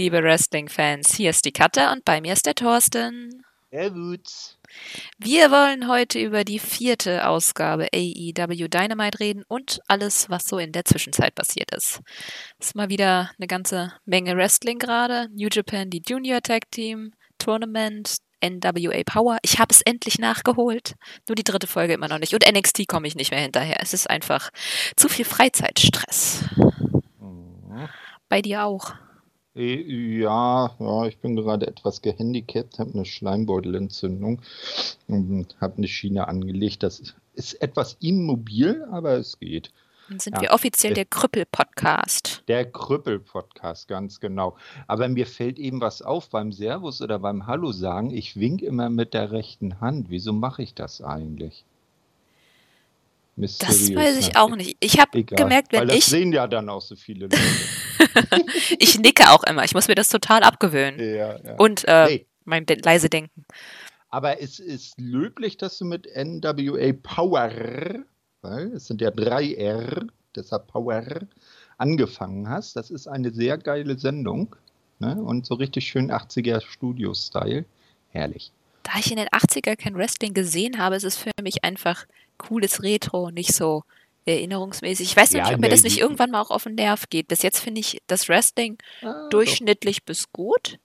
Liebe Wrestling-Fans. Hier ist die Katja und bei mir ist der Thorsten. Servus. Wir wollen heute über die vierte Ausgabe AEW Dynamite reden und alles, was so in der Zwischenzeit passiert ist. Es ist mal wieder eine ganze Menge Wrestling gerade. New Japan, die Junior Tag Team, Tournament, NWA Power. Ich habe es endlich nachgeholt. Nur die dritte Folge immer noch nicht. Und NXT komme ich nicht mehr hinterher. Es ist einfach zu viel Freizeitstress. Mhm. Bei dir auch. Äh, Ja, ja, ich bin gerade etwas gehandicapt, habe eine Schleimbeutelentzündung und habe eine Schiene angelegt. Das ist etwas immobil, aber es geht. Dann sind Ja, wir offiziell der- der Krüppel-Podcast. Der Krüppel-Podcast, ganz genau. Aber mir fällt eben was auf beim Servus oder beim Hallo sagen. Ich wink immer mit der rechten Hand. Wieso mache ich das eigentlich? Das Mysteriös, weiß ich auch nicht. Ich habe gemerkt, Weil wenn das ich, sehen ja dann auch so viele Leute. ich nicke auch immer. Ich muss mir das total abgewöhnen. ja, ja. Und äh, Nee, mein de leise Denken. Aber es ist löblich, dass du mit NWA Power, weil es sind ja drei R, deshalb Power, angefangen hast. Das ist eine sehr geile Sendung. Ne? Und so richtig schön 80er Studio-Style. Herrlich. Da ich in den 80er kein Wrestling gesehen habe, ist es für mich einfach cooles Retro, nicht so erinnerungsmäßig. Ich weiß Ja, nicht, ob mir das nicht irgendwann mal auch auf den Nerv geht. Bis jetzt finde ich das Wrestling Ah, durchschnittlich bis gut.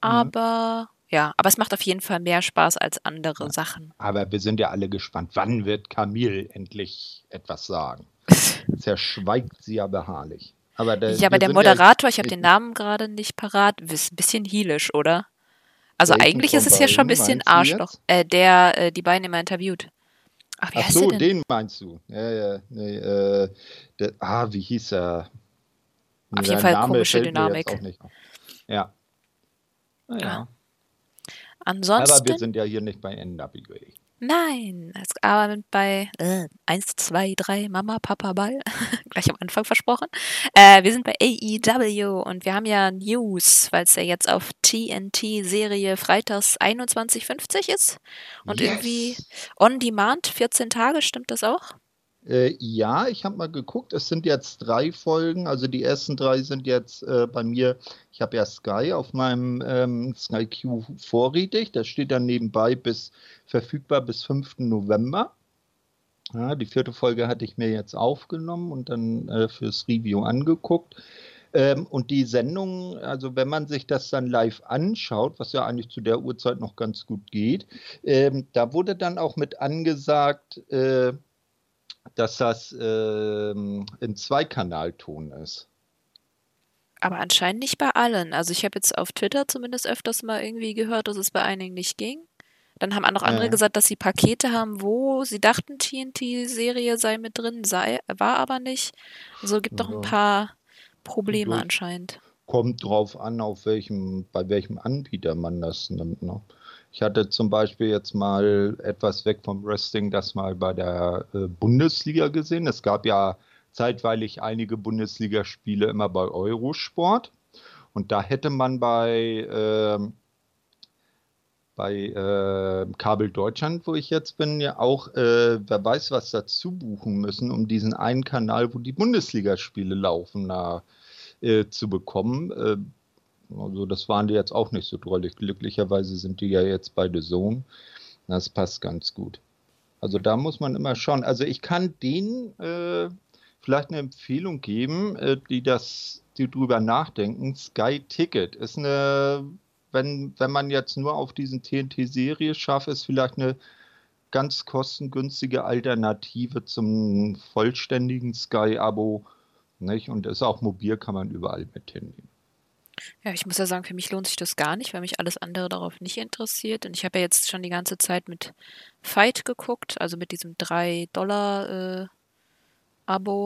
Aber ja, aber es macht auf jeden Fall mehr Spaß als andere Sachen. doch. Aber wir sind ja alle gespannt. Wann wird Camille endlich etwas sagen? Bisher schweigt sie ja beharrlich. Aber der, Ja, aber der Moderator, ich habe den Namen gerade nicht parat, ist ein bisschen heelisch, oder? Also eigentlich ist es ja schon ein bisschen Arschloch. Äh, der äh, die beiden immer interviewt. Ach, Ach so, den meinst du. Ja, ja, nee, äh, der, ah, wie hieß er? Auf Nee, jeden sein Fall Name komische Dynamik. auf. Ja. Naja. Ja. Aber Ansonsten. wir sind ja hier nicht bei NWA. Nein, aber bei äh, 1, 2, 3, Mama, Papa, Ball, gleich am Anfang versprochen. Äh, wir sind bei AEW und wir haben ja News, weil es ja jetzt auf TNT-Serie freitags 21.50 ist und Yes. irgendwie on demand 14 Tage, stimmt das auch? Äh, ja, ich habe mal geguckt, es sind jetzt drei Folgen, also die ersten drei sind jetzt äh, bei mir, ich habe ja Sky auf meinem ähm, Sky Q vorrätig, das steht dann nebenbei bis verfügbar bis 5. November. Ja, die vierte Folge hatte ich mir jetzt aufgenommen und dann äh, fürs Review angeguckt. Ähm, und die Sendung, also wenn man sich das dann live anschaut, was ja eigentlich zu der Uhrzeit noch ganz gut geht, ähm, da wurde dann auch mit angesagt, äh, dass das ähm, im Zweikanalton ist. Aber anscheinend nicht bei allen. Also ich habe jetzt auf Twitter zumindest öfters mal irgendwie gehört, dass es bei einigen nicht ging. Dann haben auch noch andere Ja. gesagt, dass sie Pakete haben, wo sie dachten, TNT-Serie sei mit drin, sei, war aber nicht. Also gibt doch ein paar Probleme anscheinend. Kommt drauf an, auf welchem, bei welchem Anbieter man das nimmt. Ne? Ich hatte zum Beispiel jetzt mal etwas weg vom Wrestling, das mal bei der äh, Bundesliga gesehen. Es gab ja zeitweilig einige Bundesligaspiele immer bei Eurosport. Und da hätte man bei, ähm, bei äh, Kabel Deutschland, wo ich jetzt bin, ja auch, äh, wer weiß was dazu buchen müssen, um diesen einen Kanal, wo die Bundesligaspiele laufen, da äh, zu bekommen. Also das waren die jetzt auch nicht so drollig. Glücklicherweise sind die ja jetzt bei The Zone. Das passt ganz gut. Also da muss man immer schauen. Also ich kann denen äh, vielleicht eine Empfehlung geben, äh, die das, die drüber nachdenken. Sky Ticket ist eine, wenn, wenn man jetzt nur auf diesen TNT-Serie schafft, ist vielleicht eine ganz kostengünstige Alternative zum vollständigen Sky-Abo. Nicht? Und ist auch mobil, kann man überall mit hinnehmen. Ja, ich muss ja sagen, für mich lohnt sich das gar nicht, weil mich alles andere darauf nicht interessiert. Und ich habe ja jetzt schon die ganze Zeit mit Fight geguckt, also mit diesem 3-Dollar-Abo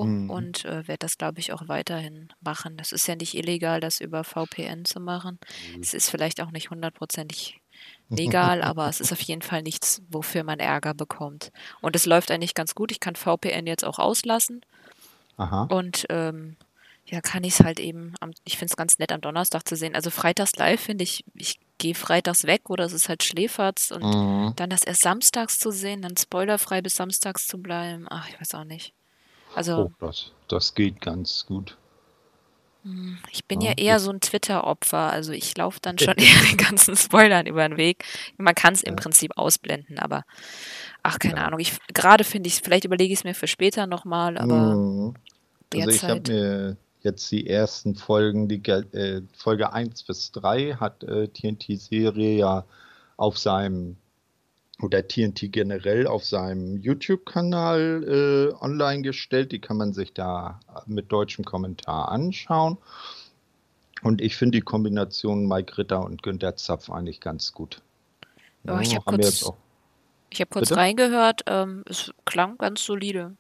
Mhm. und äh, werde das, glaube ich, auch weiterhin machen. Das ist ja nicht illegal, das über VPN zu machen. Es ist vielleicht auch nicht hundertprozentig legal, aber es ist auf jeden Fall nichts, wofür man Ärger bekommt. Und es läuft eigentlich ganz gut. Ich kann VPN jetzt auch auslassen. Aha. Und ähm, ja, kann ich es halt eben, am, ich finde es ganz nett am Donnerstag zu sehen. Also freitags live finde ich, ich gehe freitags weg oder es ist halt Schläferz und Mhm. dann das erst samstags zu sehen, dann spoilerfrei bis samstags zu bleiben. Ach, ich weiß auch nicht. Also, Oh, das, das geht ganz gut. Hm, ich bin ja, ja eher so ein Twitter-Opfer, also ich laufe dann schon eher den ganzen Spoilern über den Weg. Man kann es im ja. Prinzip ausblenden, aber ach, keine ja. Ahnung. Ich gerade finde ich, vielleicht überlege ich es mir für später nochmal, aber mhm. Also ich habe mir jetzt die ersten Folgen, die äh, Folge 1 bis 3 hat äh, TNT-Serie ja auf seinem oder TNT generell auf seinem YouTube-Kanal äh, online gestellt. Die kann man sich da mit deutschem Kommentar anschauen. Und ich finde die Kombination Mike Ritter und Günter Zapf eigentlich ganz gut. Ja, ich habe kurz, hab kurz reingehört. Ähm, es klang ganz solide.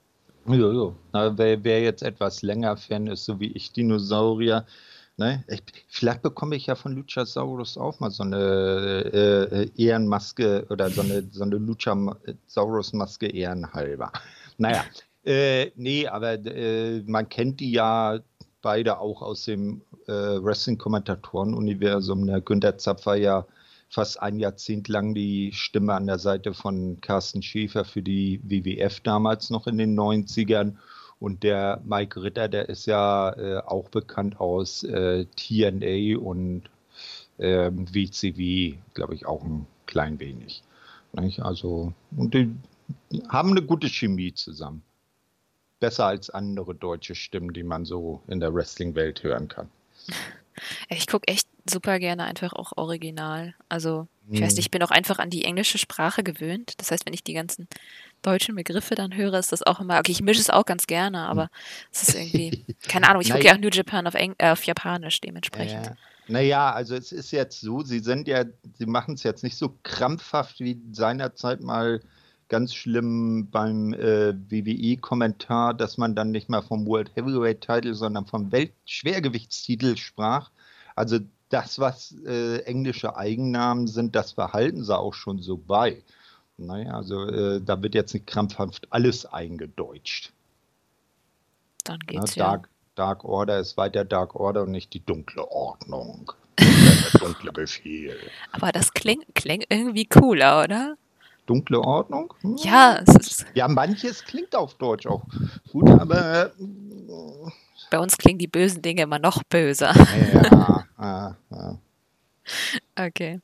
Ja, ja. Na, wer, wer jetzt etwas länger Fan ist, so wie ich, Dinosaurier, Ne? Ich, vielleicht bekomme ich ja von Luchasaurus auch mal so eine äh, äh Ehrenmaske oder so eine, so eine Luchasaurus-Maske ehrenhalber. Naja, äh, nee, aber äh, man kennt die ja beide auch aus dem äh, Wrestling-Kommentatoren-Universum. Ne? Günter Zapfer ja fast ein Jahrzehnt lang die Stimme an der Seite von Carsten Schäfer für die WWF damals noch in den 90ern und der Mike Ritter, der ist ja äh, auch bekannt aus äh, TNA und äh, WCW, glaube ich, auch ein klein wenig. Nicht? Also, und die haben eine gute Chemie zusammen. Besser als andere deutsche Stimmen, die man so in der Wrestling-Welt hören kann. Ich gucke echt super gerne einfach auch original. Also, ich weiß nicht, ich bin auch einfach an die englische Sprache gewöhnt. Das heißt, wenn ich die ganzen deutschen Begriffe dann höre, ist das auch immer, okay, ich mische es auch ganz gerne, aber es ist irgendwie, keine Ahnung, ich gucke ja auch New Japan auf, Eng äh, auf Japanisch dementsprechend. Ja. Naja, also es ist jetzt so, sie sind ja, sie machen es jetzt nicht so krampfhaft wie seinerzeit mal ganz schlimm beim äh, WWE-Kommentar, dass man dann nicht mal vom World Heavyweight Title, sondern vom Weltschwergewichtstitel sprach. Also das, was äh, englische Eigennamen sind, das verhalten sie auch schon so bei. Naja, also äh, da wird jetzt nicht krampfhaft alles eingedeutscht. Dann geht's ja. Dark, Dark Order ist weiter Dark Order und nicht die dunkle Ordnung. der dunkle Befehl. Aber das klingt, klingt irgendwie cooler, oder? Dunkle Ordnung? Hm. Ja, es ist ja, manches klingt auf Deutsch auch gut, aber. Äh, Bei uns klingen die bösen Dinge immer noch böser. Ja, ja, ja. Okay.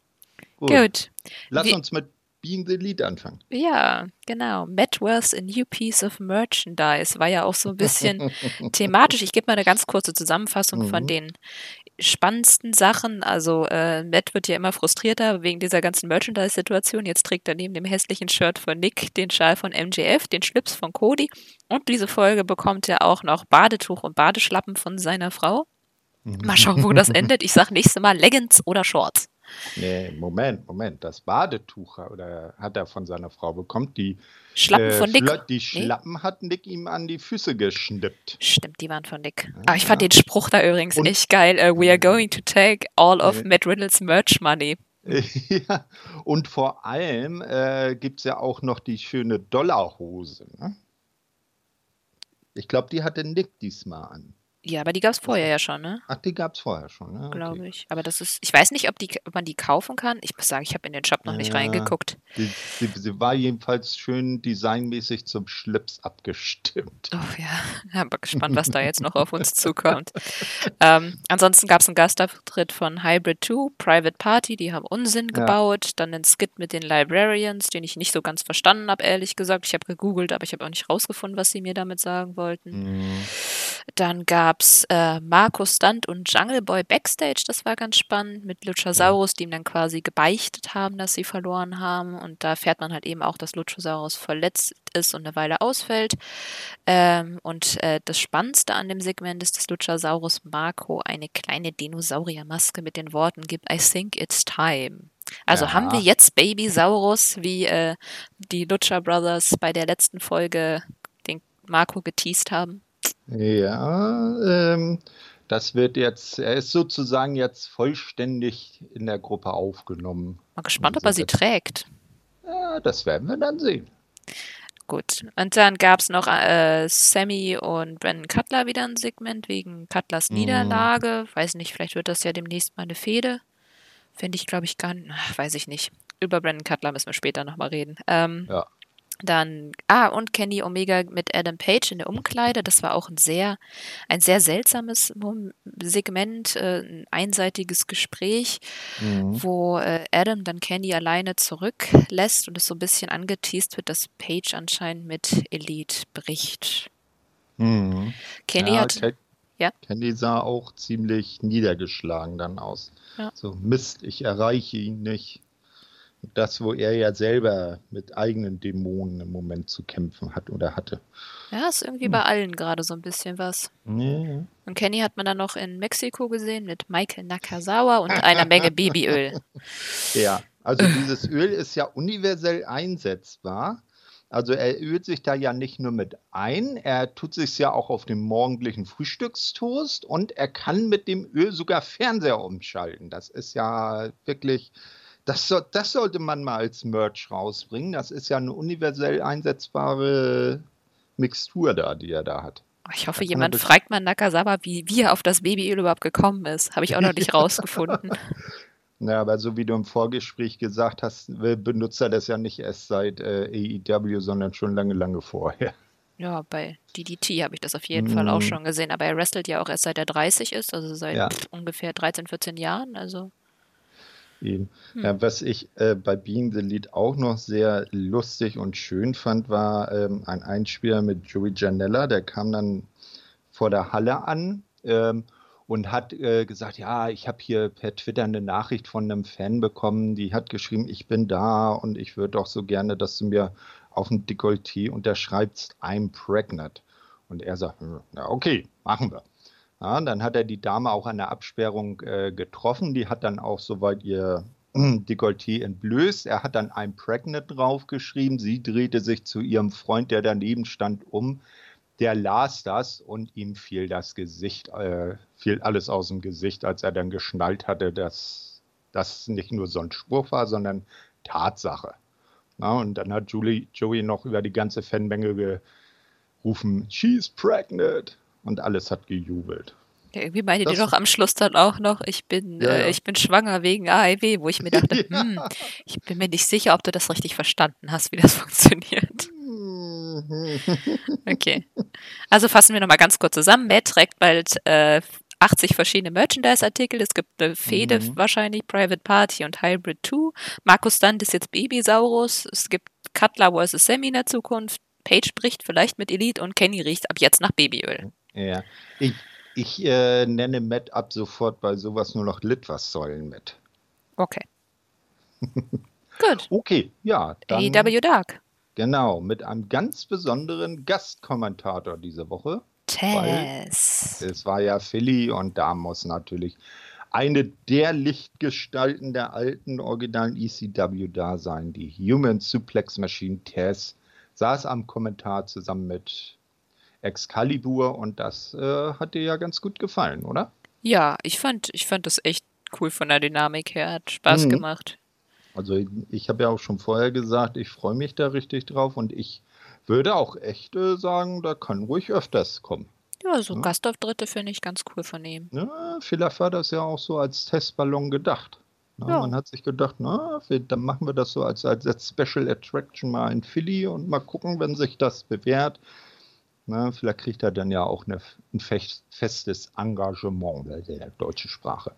Gut. Gut. Lass Wie uns mit Being the Lead anfangen. Ja, genau. Matt Wells a new piece of merchandise war ja auch so ein bisschen thematisch. Ich gebe mal eine ganz kurze Zusammenfassung mhm. von den spannendsten Sachen. Also äh, Matt wird ja immer frustrierter wegen dieser ganzen Merchandise-Situation. Jetzt trägt er neben dem hässlichen Shirt von Nick den Schal von MJF, den Schlips von Cody und diese Folge bekommt er auch noch Badetuch und Badeschlappen von seiner Frau. Mal schauen, wo das endet. Ich sage nächstes Mal Leggings oder Shorts. Nee, Moment, Moment. Das Badetuch oder hat er von seiner Frau bekommen. Die Schlappen äh, von Nick. Die Schlappen nee. hat Nick ihm an die Füße geschnippt. Stimmt, die waren von Nick. Ja. Aber ich fand den Spruch da übrigens Und, echt geil. Uh, we are going to take all of äh, Matt Riddles Merch Money. ja, und vor allem äh, gibt es ja auch noch die schöne Dollarhose. Ne? Ich glaube, die hatte Nick diesmal an. Ja, aber die gab es vorher ja schon, ne? Ach, die gab es vorher schon, ne? Glaube okay. ich. Aber das ist, ich weiß nicht, ob, die, ob man die kaufen kann. Ich muss sagen, ich habe in den Shop noch nicht reingeguckt. Die, sie, sie, war jedenfalls schön designmäßig zum Schlips abgestimmt. Oh ja, ja bin gespannt, was da jetzt noch auf uns zukommt. Ähm, ansonsten gab es einen Gastauftritt von Hybrid 2, Private Party, die haben Unsinn ja. gebaut. Dann einen Skit mit den Librarians, den ich nicht so ganz verstanden habe, ehrlich gesagt. Ich habe gegoogelt, aber ich habe auch nicht rausgefunden, was sie mir damit sagen wollten. Mhm. Dann gab es äh, Markus Stunt und Jungle Boy Backstage, das war ganz spannend, mit Luchasaurus, die ihm dann quasi gebeichtet haben, dass sie verloren haben. Und da fährt man halt eben auch, dass Luchasaurus verletzt ist und eine Weile ausfällt. Ähm, und äh, das Spannendste an dem Segment ist, dass Luchasaurus Marco eine kleine Dinosauriermaske mit den Worten gibt, I think it's time. Also ja. haben wir jetzt Babysaurus, wie äh, die Lucha Brothers bei der letzten Folge den Marco geteased haben? Ja, ähm, das wird jetzt, er ist sozusagen jetzt vollständig in der Gruppe aufgenommen. Mal gespannt, ob er sie trägt. Ja, das werden wir dann sehen. Gut. Und dann gab es noch äh, Sammy und Brandon Cutler wieder ein Segment wegen Cutlers mhm. Niederlage. Weiß nicht, vielleicht wird das ja demnächst mal eine Fehde. Finde ich, glaube ich, gar nicht. Weiß ich nicht. Über Brandon Cutler müssen wir später nochmal reden. Ähm, ja. Dann, ah, und Kenny Omega mit Adam Page in der Umkleide. Das war auch ein sehr, ein sehr seltsames Segment, äh, ein einseitiges Gespräch, Mhm. wo äh, Adam dann Kenny alleine zurücklässt und es so ein bisschen angeteased wird, dass Page anscheinend mit Elite bricht. Mhm. Kenny ja, hat, Ken- Ja? Kenny sah auch ziemlich niedergeschlagen dann aus. Ja. So, Mist, ich erreiche ihn nicht. Das, wo er ja selber mit eigenen Dämonen im Moment zu kämpfen hat oder hatte. ja, ist irgendwie bei allen gerade so ein bisschen was. Nee. Und Kenny hat man dann noch in Mexiko gesehen mit Michael Nakazawa und einer Menge Babyöl. Ja, also dieses Öl ist ja universell einsetzbar. Also er ölt sich da ja nicht nur mit ein, er tut sich ja auch auf den morgendlichen Frühstückstoast und er kann mit dem Öl sogar Fernseher umschalten. Das ist ja wirklich, das, soll, das sollte man mal als Merch rausbringen. Das ist ja eine universell einsetzbare Mixtur da, die er da hat. Ich hoffe, jemand fragt mal Nakazawa, wie, wie er auf das Babyöl überhaupt gekommen ist. Habe ich auch noch nicht rausgefunden. Ja, aber so wie du im Vorgespräch gesagt hast, benutzt er das ja nicht erst seit äh, AEW, sondern schon lange, lange vorher. Ja, bei DDT habe ich das auf jeden Fall auch Mm. schon gesehen. Aber er wrestelt ja auch erst seit er 30 ist, also seit Ja. ungefähr 13, 14 Jahren. Also, Eben. Hm. Ja, was ich äh, bei Being the Lead auch noch sehr lustig und schön fand, war ähm, ein Einspieler mit Joey Janella. Der kam dann vor der Halle an ähm, und hat äh, gesagt, ja, ich habe hier per Twitter eine Nachricht von einem Fan bekommen, die hat geschrieben, ich bin da und ich würde doch so gerne, dass du mir auf dem Dekolleté unterschreibst, I'm pregnant. Und er sagt, hm, na okay, machen wir. Ja, dann hat er die Dame auch an der Absperrung äh, getroffen. Die hat dann auch soweit ihr Dekolleté entblößt. Er hat dann I'm pregnant draufgeschrieben. Sie drehte sich zu ihrem Freund, der daneben stand, um. Der las das und ihm fiel das Gesicht, äh, fiel alles aus dem Gesicht, als er dann geschnallt hatte, dass das nicht nur so ein Spruch war, sondern Tatsache. Na, und dann hat Julie, Joey noch über die ganze Fanmenge gerufen, She's pregnant. Und alles hat gejubelt. ja, irgendwie meinte die doch am Schluss dann auch noch, ich bin, Ja, äh, ja. ich bin schwanger wegen AIW, wo ich mir dachte, hm, ich bin mir nicht sicher, ob du das richtig verstanden hast, wie das funktioniert. Okay. Also fassen wir nochmal ganz kurz zusammen. Matt trägt bald äh, 80 verschiedene Merchandise-Artikel. Es gibt eine Fehde Mhm. wahrscheinlich, Private Party und Hybrid 2. Markus Stunt ist jetzt Babysaurus. Es gibt Cutler vs. Sammy in der Zukunft. Paige bricht vielleicht mit Elite und Kenny riecht ab jetzt nach Babyöl. Ja, ich, ich äh, nenne Matt ab sofort bei sowas nur noch Litwassäulen mit. Okay. Gut. Okay, ja, dann AEW Dark. genau, mit einem ganz besonderen Gastkommentator diese Woche. Tess. Es war ja Philly und da muss natürlich eine der Lichtgestalten der alten originalen ECW da sein, die Human Suplex Machine Tess, saß am Kommentar zusammen mit Excalibur und das äh, hat dir ja ganz gut gefallen, oder? Ja, ich fand, ich fand das echt cool von der Dynamik her. Hat Spaß Mhm. gemacht. Also ich habe ja auch schon vorher gesagt, ich freue mich da richtig drauf und ich würde auch echt äh, sagen, da kann ruhig öfters kommen. Ja, so Ja. Gastauftritte finde ich ganz cool von ihm. Ja, vielleicht war das ja auch so als Testballon gedacht. Na, Ja. Man hat sich gedacht, na, wir, dann machen wir das so als, als, als Special Attraction mal in Philly und mal gucken, wenn sich das bewährt. Na, vielleicht kriegt er dann ja auch eine, ein fest, festes Engagement bei der deutschen Sprache.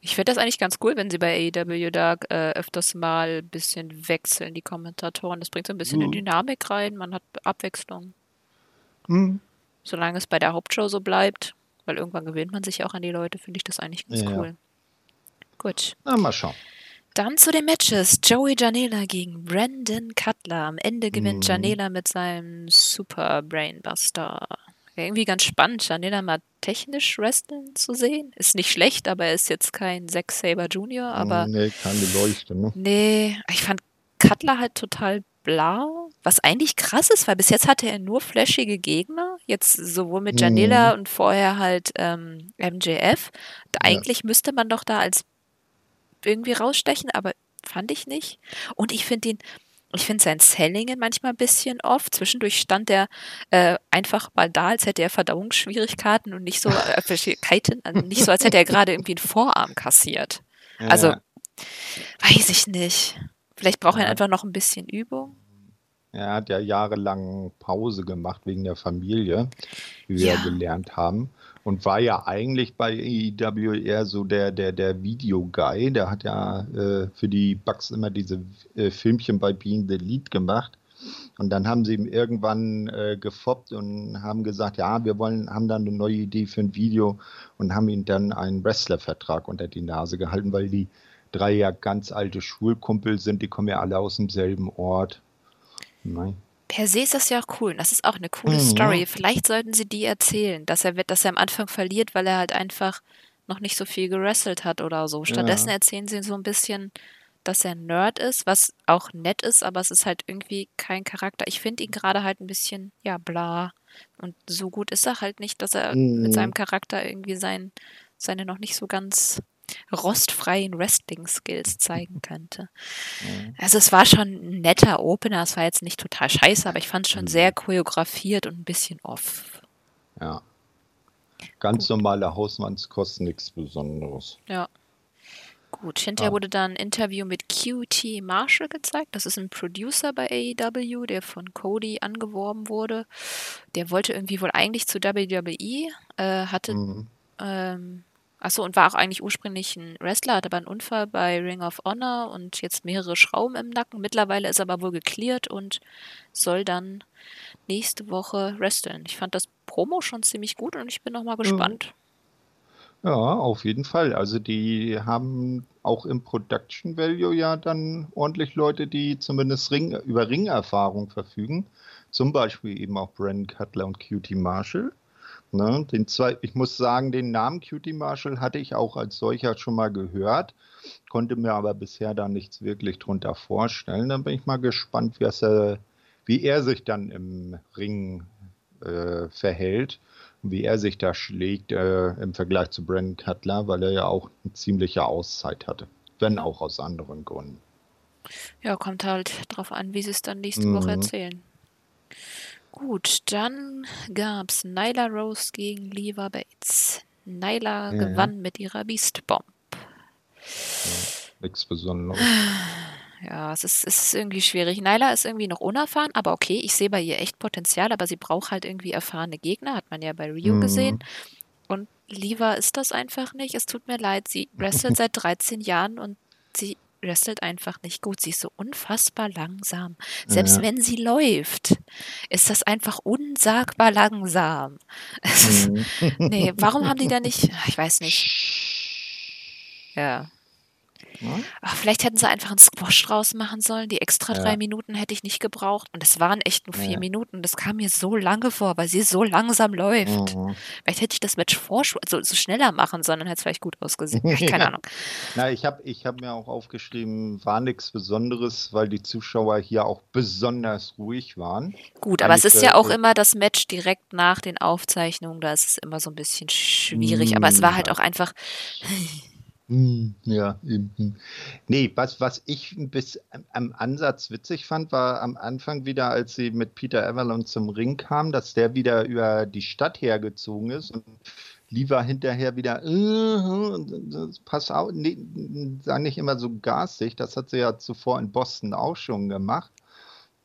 Ich finde das eigentlich ganz cool, wenn sie bei AEW Dark äh, öfters mal ein bisschen wechseln, die Kommentatoren. Das bringt so ein bisschen Mhm. eine Dynamik rein, man hat Abwechslung. Hm. Solange es bei der Hauptshow so bleibt, weil irgendwann gewöhnt man sich auch an die Leute, finde ich das eigentlich ganz Ja. cool. Gut. Na, mal schauen. Dann zu den Matches. Joey Janela gegen Brandon Cutler. Am Ende gewinnt Mhm. Janela mit seinem Super Brainbuster. Irgendwie ganz spannend, Janela mal technisch wrestlen zu sehen. Ist nicht schlecht, aber er ist jetzt kein Zack Saber Jr., aber Nee, keine Leuchte, ne? Nee, ich fand Cutler halt total blau, was eigentlich krass ist, weil bis jetzt hatte er nur flashige Gegner, jetzt sowohl mit Janela und vorher halt ähm, MJF. Da Ja. Eigentlich müsste man doch da als irgendwie rausstechen, aber fand ich nicht. Und ich finde ihn, ich finde sein Sellingen manchmal ein bisschen off. Zwischendurch stand er äh, einfach mal da, als hätte er Verdauungsschwierigkeiten und nicht so, äh, also nicht so, als hätte er gerade irgendwie einen Vorarm kassiert. Also, Ja. Weiß ich nicht. Vielleicht braucht er Ja. einfach noch ein bisschen Übung. Er hat ja jahrelang Pause gemacht wegen der Familie, wie wir gelernt haben. Und war ja eigentlich bei eher so der, der, der Video-Guy. Der hat ja äh, für die Bugs immer diese äh, Filmchen bei Being the Lead gemacht. Und dann haben sie ihm irgendwann äh, gefoppt und haben gesagt, ja, wir wollen, haben dann eine neue Idee für ein Video und haben ihm dann einen Wrestler-Vertrag unter die Nase gehalten, weil die drei ja ganz alte Schulkumpel sind, die kommen ja alle aus demselben Ort. Nein. Per se ist das ja auch cool. Das ist auch eine coole Mhm. Story. Vielleicht sollten sie die erzählen, dass er, wird- dass er am Anfang verliert, weil er halt einfach noch nicht so viel gewrestelt hat oder so. Stattdessen Ja. erzählen sie so ein bisschen, dass er ein Nerd ist, was auch nett ist, aber es ist halt irgendwie kein Charakter. Ich finde ihn gerade halt ein bisschen, ja, bla. Und so gut ist er halt nicht, dass er mit Mhm. seinem Charakter irgendwie sein, seine noch nicht so ganz rostfreien Wrestling-Skills zeigen könnte. Mhm. Also es war schon ein netter Opener, es war jetzt nicht total scheiße, aber ich fand es schon Mhm. sehr choreografiert und ein bisschen off. Ja. Ganz normale Hausmannskost, nichts Besonderes. Ja. Gut, hinterher Ah. wurde dann ein Interview mit QT Marshall gezeigt. Das ist ein Producer bei AEW, der von Cody angeworben wurde. Der wollte irgendwie wohl eigentlich zu WWE, äh, hatte Mhm. Ähm, achso, und war auch eigentlich ursprünglich ein Wrestler, hatte aber einen Unfall bei Ring of Honor und jetzt mehrere Schrauben im Nacken. Mittlerweile ist er aber wohl geklärt und soll dann nächste Woche wresteln. Ich fand das Promo schon ziemlich gut und ich bin nochmal gespannt. Ja, auf jeden Fall. Also die haben auch im Production Value ja dann ordentlich Leute, die zumindest Ring, über Ringerfahrung verfügen. Zum Beispiel eben auch Brandon Cutler und Cutie Marshall. Ne, den zwei, ich muss sagen, den Namen Cutie Marshall hatte ich auch als solcher schon mal gehört, konnte mir aber bisher da nichts wirklich drunter vorstellen. Dann bin ich mal gespannt, wie, es, äh, wie er sich dann im Ring äh, verhält und wie er sich da schlägt äh, im Vergleich zu Brandon Cutler, weil er ja auch eine ziemliche Auszeit hatte, wenn auch aus anderen Gründen. Ja, kommt halt drauf an, wie sie es dann nächste Woche Mhm. erzählen. Gut, dann gab's Nyla Rose gegen Leva Bates. Nyla Ja. gewann mit ihrer Beast Bomb. Nichts Besonderes. Ja, es ist, es ist irgendwie schwierig. Nyla ist irgendwie noch unerfahren, aber okay, ich sehe bei ihr echt Potenzial, aber sie braucht halt irgendwie erfahrene Gegner, hat man ja bei Rio Mhm. gesehen. Und Liva ist das einfach nicht. Es tut mir leid, sie wrestelt seit 13 Jahren und sie wrestelt einfach nicht gut. Sie ist so unfassbar langsam. Selbst Ja. wenn sie läuft, ist das einfach unsagbar langsam. Mhm. nee, warum haben die da nicht? Ich weiß nicht. Ja. Ja? Ach, vielleicht hätten sie einfach einen Squash draus machen sollen. Die extra drei Ja. Minuten hätte ich nicht gebraucht. Und es waren echt nur vier Ja. Minuten. Das kam mir so lange vor, weil sie so langsam läuft. Mhm. Vielleicht hätte ich das Match vorsch also so schneller machen sollen, dann hätte es vielleicht gut ausgesehen. Keine Ja. Ahnung. Na, ich habe ich hab mir auch aufgeschrieben, war nichts Besonderes, weil die Zuschauer hier auch besonders ruhig waren. Gut, aber es ist ja äh, auch immer das Match direkt nach den Aufzeichnungen. Da ist es immer so ein bisschen schwierig. Aber es Mm, war halt auch einfach. Hm, Ja, eben. Nee, was, was ich bisschen am- Ansatz witzig fand, war am Anfang wieder, als sie mit Peter Avalon zum Ring kam, dass der wieder über die Stadt hergezogen ist und Liva hinterher wieder, äh, pass auf, nee, sei nicht immer so garstig, das hat sie ja zuvor in Boston auch schon gemacht.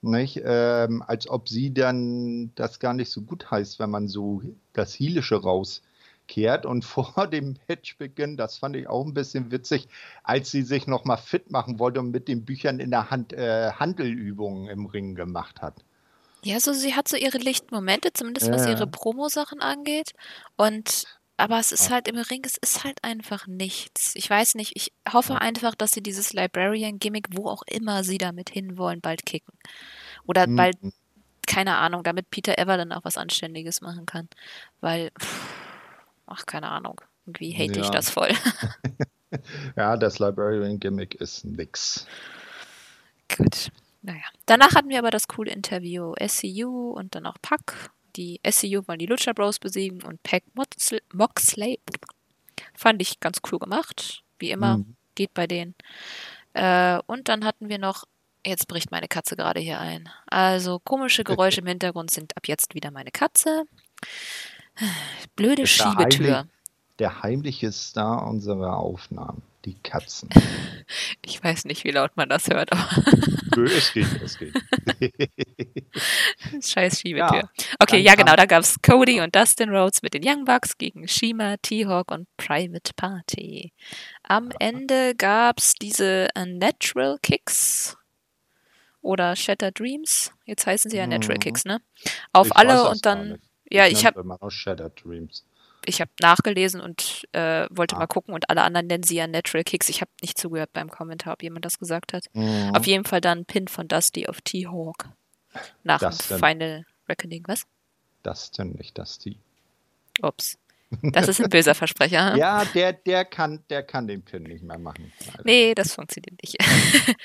Nicht? Ähm, als ob sie dann das gar nicht so gut heißt, wenn man so das Hielische rauskehrt. Und vor dem Matchbeginn, das fand ich auch ein bisschen witzig, als sie sich nochmal fit machen wollte und mit den Büchern in der Hand äh, Handelübungen im Ring gemacht hat. Ja, so sie hat so ihre Lichtmomente, zumindest was ihre Promo-Sachen angeht. Und aber es ist Ja. halt im Ring, es ist halt einfach nichts. Ich weiß nicht, ich hoffe einfach, dass sie dieses Librarian-Gimmick, wo auch immer sie damit hinwollen, bald kicken. Oder Hm, bald, keine Ahnung, damit Peter Ever dann auch was Anständiges machen kann. Weil, pff, ach, keine Ahnung. Irgendwie hate ich Ja. das voll. Ja, das Librarian-Gimmick ist nix. Gut. Naja. Danach hatten wir aber das coole Interview SCU und dann auch Pack. Die SCU wollen die Lucha Bros besiegen und Pack Moxley, fand ich ganz cool gemacht. Wie immer, Hm. geht bei denen. Äh, und dann hatten wir noch, jetzt bricht meine Katze gerade hier ein. Also komische Geräusche im Hintergrund sind ab jetzt wieder meine Katze. Blöde der Schiebetür. Heimlich- Der heimliche Star unserer Aufnahmen. die Katzen. Ich weiß nicht, wie laut man das hört, aber. Nö, es geht, es geht. Scheiß Schiebetür. Ja, okay, ja genau, da gab es Cody und Dustin Rhodes mit den Young Bucks gegen Shima, T-Hawk und Private Party. Am ja. Ende gab es diese uh, Natural Kicks oder Shattered Dreams. Jetzt heißen sie ja Natural mhm. Kicks, ne? Auf ich alle und dann. Ja, ich, habe. Shattered Dreams ich habe nachgelesen und äh, wollte ah. mal gucken und alle anderen nennen sie ja Natural Kicks. Ich habe nicht zugehört beim Kommentar, ob jemand das gesagt hat. Mhm. Auf jeden Fall dann Pin von Dusty auf T-Hawk. Nach dem Final Reckoning, was? Dustin, nicht Dusty. Ups. Das ist ein böser Versprecher. ja, der, der, kann, der kann den Pin nicht mehr machen. Leider. Nee, das funktioniert nicht.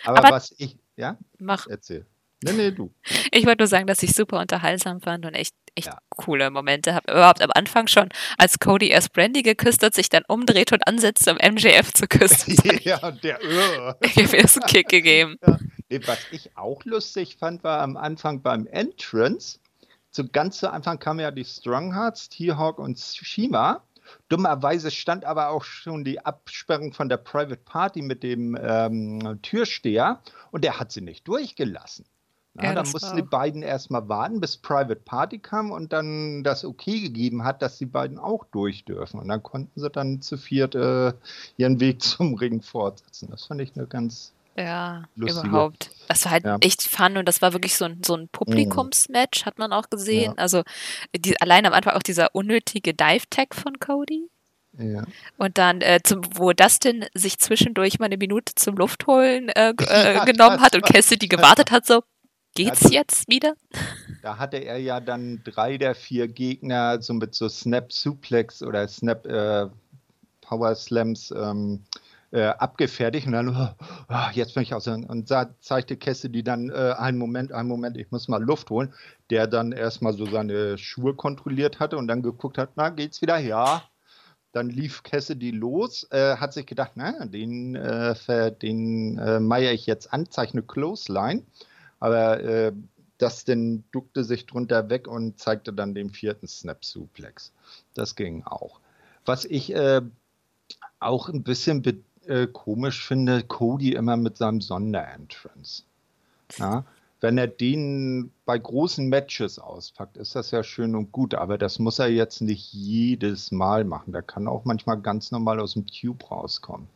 Aber, Aber was ich, ja? Mach. Erzähl. Nee, nee, du. Ich wollte nur sagen, dass ich super unterhaltsam fand und echt, echt ja. coole Momente habe. Überhaupt am Anfang schon, als Cody erst Brandy geküsst hat, sich dann umdreht und ansetzt, um MJF zu küssen. ja, der uh. Ich habe das einen Kick gegeben. Ja. Was ich auch lustig fand, war am Anfang beim Entrance. Zu ganz zu Anfang kamen ja die Stronghearts, T-Hawk und Shima. Dummerweise stand aber auch schon die Absperrung von der Private Party mit dem ähm, Türsteher und der hat sie nicht durchgelassen. Ja, ja, dann mussten die beiden erstmal warten, bis Private Party kam und dann das okay gegeben hat, dass die beiden auch durch dürfen. Und dann konnten sie dann zu viert äh, ihren Weg zum Ring fortsetzen. Das fand ich eine ganz ja, lustige. überhaupt. Das war halt ja. echt fun und das war wirklich so ein, so ein Publikumsmatch, hat man auch gesehen. Ja. Also die, allein am Anfang auch dieser unnötige Dive-Tag von Cody. Ja. Und dann, äh, zum, wo Dustin sich zwischendurch mal eine Minute zum Luftholen äh, äh, ja, genommen hat und Cassidy gewartet hat, so, Geht's also, jetzt wieder? Da hatte er ja dann drei der vier Gegner so mit so Snap Suplex oder Snap äh, Power Slams ähm, äh, abgefertigt und dann, oh, oh, jetzt bin ich aus und sah, zeigte Cassidy dann äh, einen Moment, einen Moment, ich muss mal Luft holen, der dann erstmal so seine Schuhe kontrolliert hatte und dann geguckt hat, na, geht's wieder? Ja. Dann lief Cassidy los, äh, hat sich gedacht, na, den, äh, den äh, meier ich jetzt an, zeichne Clothesline. Aber äh, Dustin duckte sich drunter weg und zeigte dann den vierten Snap-Suplex. Das ging auch. Was ich äh, auch ein bisschen äh, komisch finde, Cody immer mit seinem Sonderentrance. Ja? Wenn er den bei großen Matches auspackt, ist das ja schön und gut, aber das muss er jetzt nicht jedes Mal machen. Der kann auch manchmal ganz normal aus dem Tube rauskommen.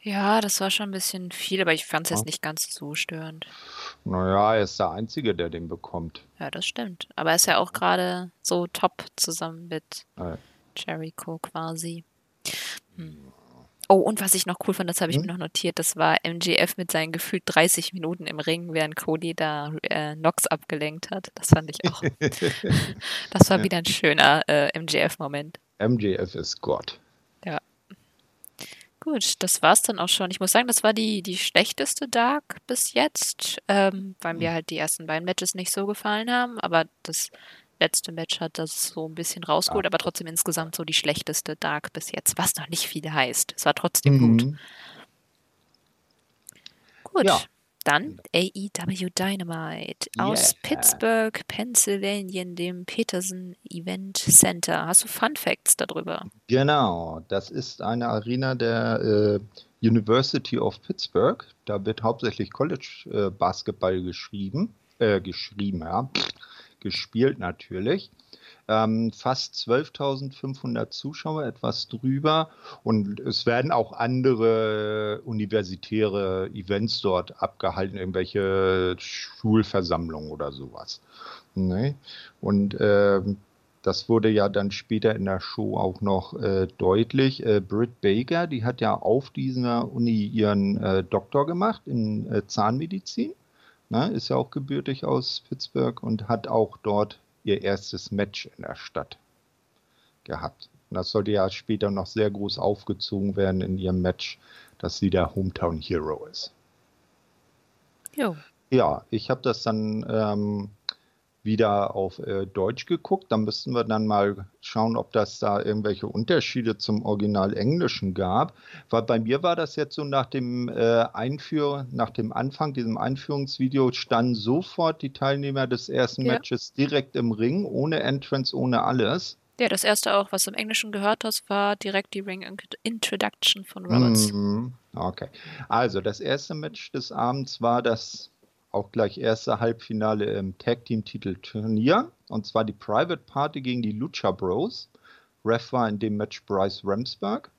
Ja, das war schon ein bisschen viel, aber ich fand es jetzt nicht ganz so störend. Naja, er ist der Einzige, der den bekommt. Ja, das stimmt. Aber er ist ja auch gerade so top zusammen mit ja. Jericho quasi. Hm. Oh, und was ich noch cool fand, das habe ich hm? mir noch notiert, das war MGF mit seinen gefühlt 30 Minuten im Ring, während Cody da äh, Nox abgelenkt hat. Das fand ich auch. das war wieder ein schöner äh, MGF-Moment. MGF ist Gott. Gut, das war's dann auch schon. Ich muss sagen, das war die, die schlechteste Dark bis jetzt, ähm, weil mir hm. halt die ersten beiden Matches nicht so gefallen haben, aber das letzte Match hat das so ein bisschen rausgeholt, ja. aber trotzdem insgesamt so die schlechteste Dark bis jetzt, was noch nicht viel heißt. Es war trotzdem mhm. gut. Gut. Ja. Dann AEW Dynamite aus yeah. Pittsburgh, Pennsylvania, dem Peterson Event Center. Hast du Fun Facts darüber? Genau, das ist eine Arena der äh, University of Pittsburgh. Da wird hauptsächlich College äh, Basketball geschrieben, äh, geschrieben, ja, gespielt natürlich ähm, fast 12.500 Zuschauer, etwas drüber. Und es werden auch andere universitäre Events dort abgehalten, irgendwelche Schulversammlungen oder sowas. Ne? Und äh, das wurde ja dann später in der Show auch noch äh, deutlich. Äh, Britt Baker, die hat ja auf dieser Uni ihren äh, Doktor gemacht in äh, Zahnmedizin. Ne? Ist ja auch gebürtig aus Pittsburgh und hat auch dort ihr erstes Match in der Stadt gehabt. Und das sollte ja später noch sehr groß aufgezogen werden in ihrem Match, dass sie der Hometown Hero ist. Jo. Ja, ich habe das dann ähm, wieder auf äh, Deutsch geguckt. Da müssten wir dann mal schauen, ob das da irgendwelche Unterschiede zum Original Englischen gab. Weil bei mir war das jetzt so nach dem äh, Einführ nach dem Anfang, diesem Einführungsvideo, standen sofort die Teilnehmer des ersten ja. Matches direkt im Ring, ohne Entrance, ohne alles. Ja, das erste auch, was du im Englischen gehört hast, war direkt die Ring Introduction von Roberts. Mhm. Okay. Also, das erste Match des Abends war das auch gleich erste Halbfinale im Tag Team Titel Turnier. Und zwar die Private Party gegen die Lucha Bros. Ref war in dem Match Bryce Ramsberg.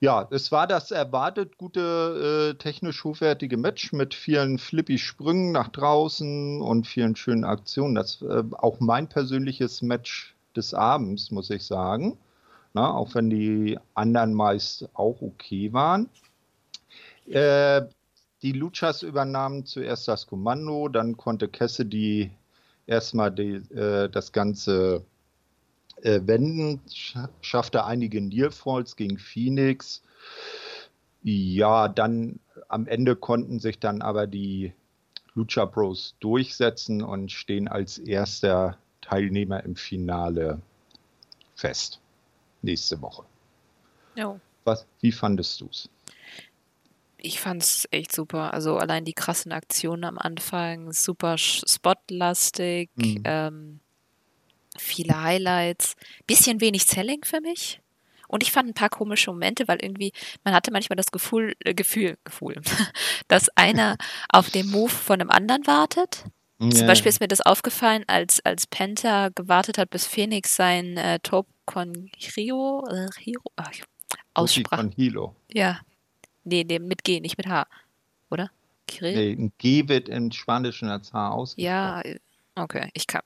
Ja, es war das erwartet gute, äh, technisch hochwertige Match mit vielen flippy Sprüngen nach draußen und vielen schönen Aktionen. Das äh, auch mein persönliches Match des Abends, muss ich sagen. Na, auch wenn die anderen meist auch okay waren. Äh, die Luchas übernahmen zuerst das Kommando, dann konnte Cassidy erstmal die, äh, das Ganze äh, wenden, schaffte einige Nearfalls gegen Phoenix. Ja, dann am Ende konnten sich dann aber die Lucha Bros durchsetzen und stehen als erster Teilnehmer im Finale fest. Nächste Woche. Ja. Was, wie fandest du es? Ich fand es echt super. Also allein die krassen Aktionen am Anfang, super spotlastig, mhm. ähm, viele Highlights, bisschen wenig Selling für mich. Und ich fand ein paar komische Momente, weil irgendwie, man hatte manchmal das Gefühl, äh, Gefühl, Gefühl, dass einer auf den Move von einem anderen wartet. Ja. Zum Beispiel ist mir das aufgefallen, als, als Penta gewartet hat, bis Phoenix sein äh, Top con Hiro, äh, Hiro ach, aussprach. Con Hilo. Ja. Nee, nee, mit G, nicht mit H. Oder? Kirill? Nee, ein G wird im Spanischen als H ausgesprochen. Ja, okay, ich kann.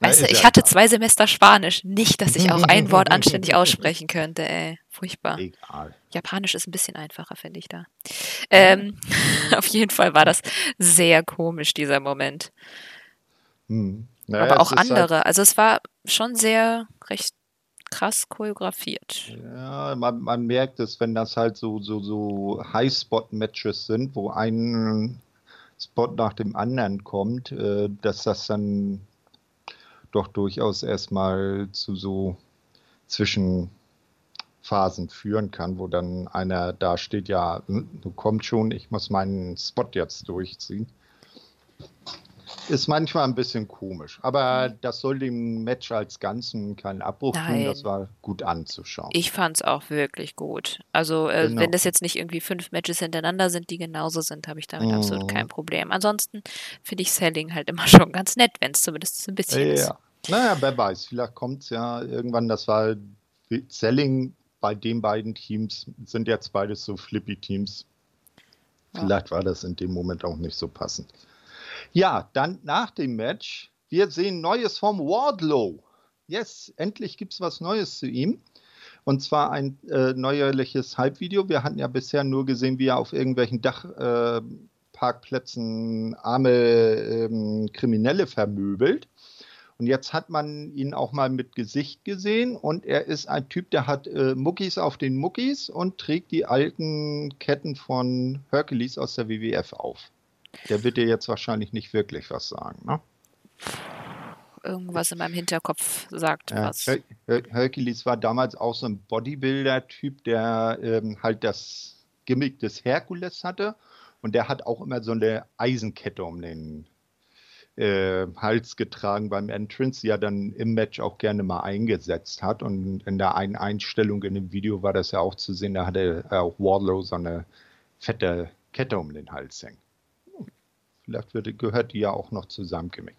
Weißt du, ich hatte zwei Semester Spanisch. Nicht, dass ich auch ein Wort anständig aussprechen könnte, ey. Furchtbar. Egal. Japanisch ist ein bisschen einfacher, finde ich da. Ähm, auf jeden Fall war das sehr komisch, dieser Moment. Hm. Naja, Aber auch halt andere. Halt also es war schon sehr recht krass choreografiert. Ja, man, man merkt es, wenn das halt so, so, so High-Spot-Matches sind, wo ein Spot nach dem anderen kommt, äh, dass das dann doch durchaus erstmal zu so Zwischenphasen führen kann, wo dann einer da steht, ja, hm, du kommst schon, ich muss meinen Spot jetzt durchziehen. Ist manchmal ein bisschen komisch, aber das soll dem Match als Ganzen keinen Abbruch Nein. tun. Das war gut anzuschauen. Ich fand es auch wirklich gut. Also, äh, genau. wenn das jetzt nicht irgendwie fünf Matches hintereinander sind, die genauso sind, habe ich damit mhm. absolut kein Problem. Ansonsten finde ich Selling halt immer schon ganz nett, wenn es zumindest ein bisschen ja. ist. Naja, wer weiß, vielleicht kommt es ja irgendwann. Das war Selling bei den beiden Teams, sind jetzt beides so flippy Teams. Vielleicht war das in dem Moment auch nicht so passend. Ja, dann nach dem Match, wir sehen Neues vom Wardlow. Yes, endlich gibt es was Neues zu ihm. Und zwar ein äh, neuerliches Halbvideo. Wir hatten ja bisher nur gesehen, wie er auf irgendwelchen Dachparkplätzen äh, arme äh, Kriminelle vermöbelt. Und jetzt hat man ihn auch mal mit Gesicht gesehen und er ist ein Typ, der hat äh, Muckis auf den Muckis und trägt die alten Ketten von Hercules aus der WWF auf. Der wird dir jetzt wahrscheinlich nicht wirklich was sagen, ne? Irgendwas in meinem Hinterkopf sagt ja, was. Her Her Hercules war damals auch so ein Bodybuilder-Typ, der ähm, halt das Gimmick des Herkules hatte. Und der hat auch immer so eine Eisenkette um den äh, Hals getragen beim Entrance, die er dann im Match auch gerne mal eingesetzt hat. Und in der einen Einstellung in dem Video war das ja auch zu sehen, da hatte auch Wardlow so eine fette Kette um den Hals hängen. Vielleicht wird, gehört die ja auch noch zusammen Gimmick.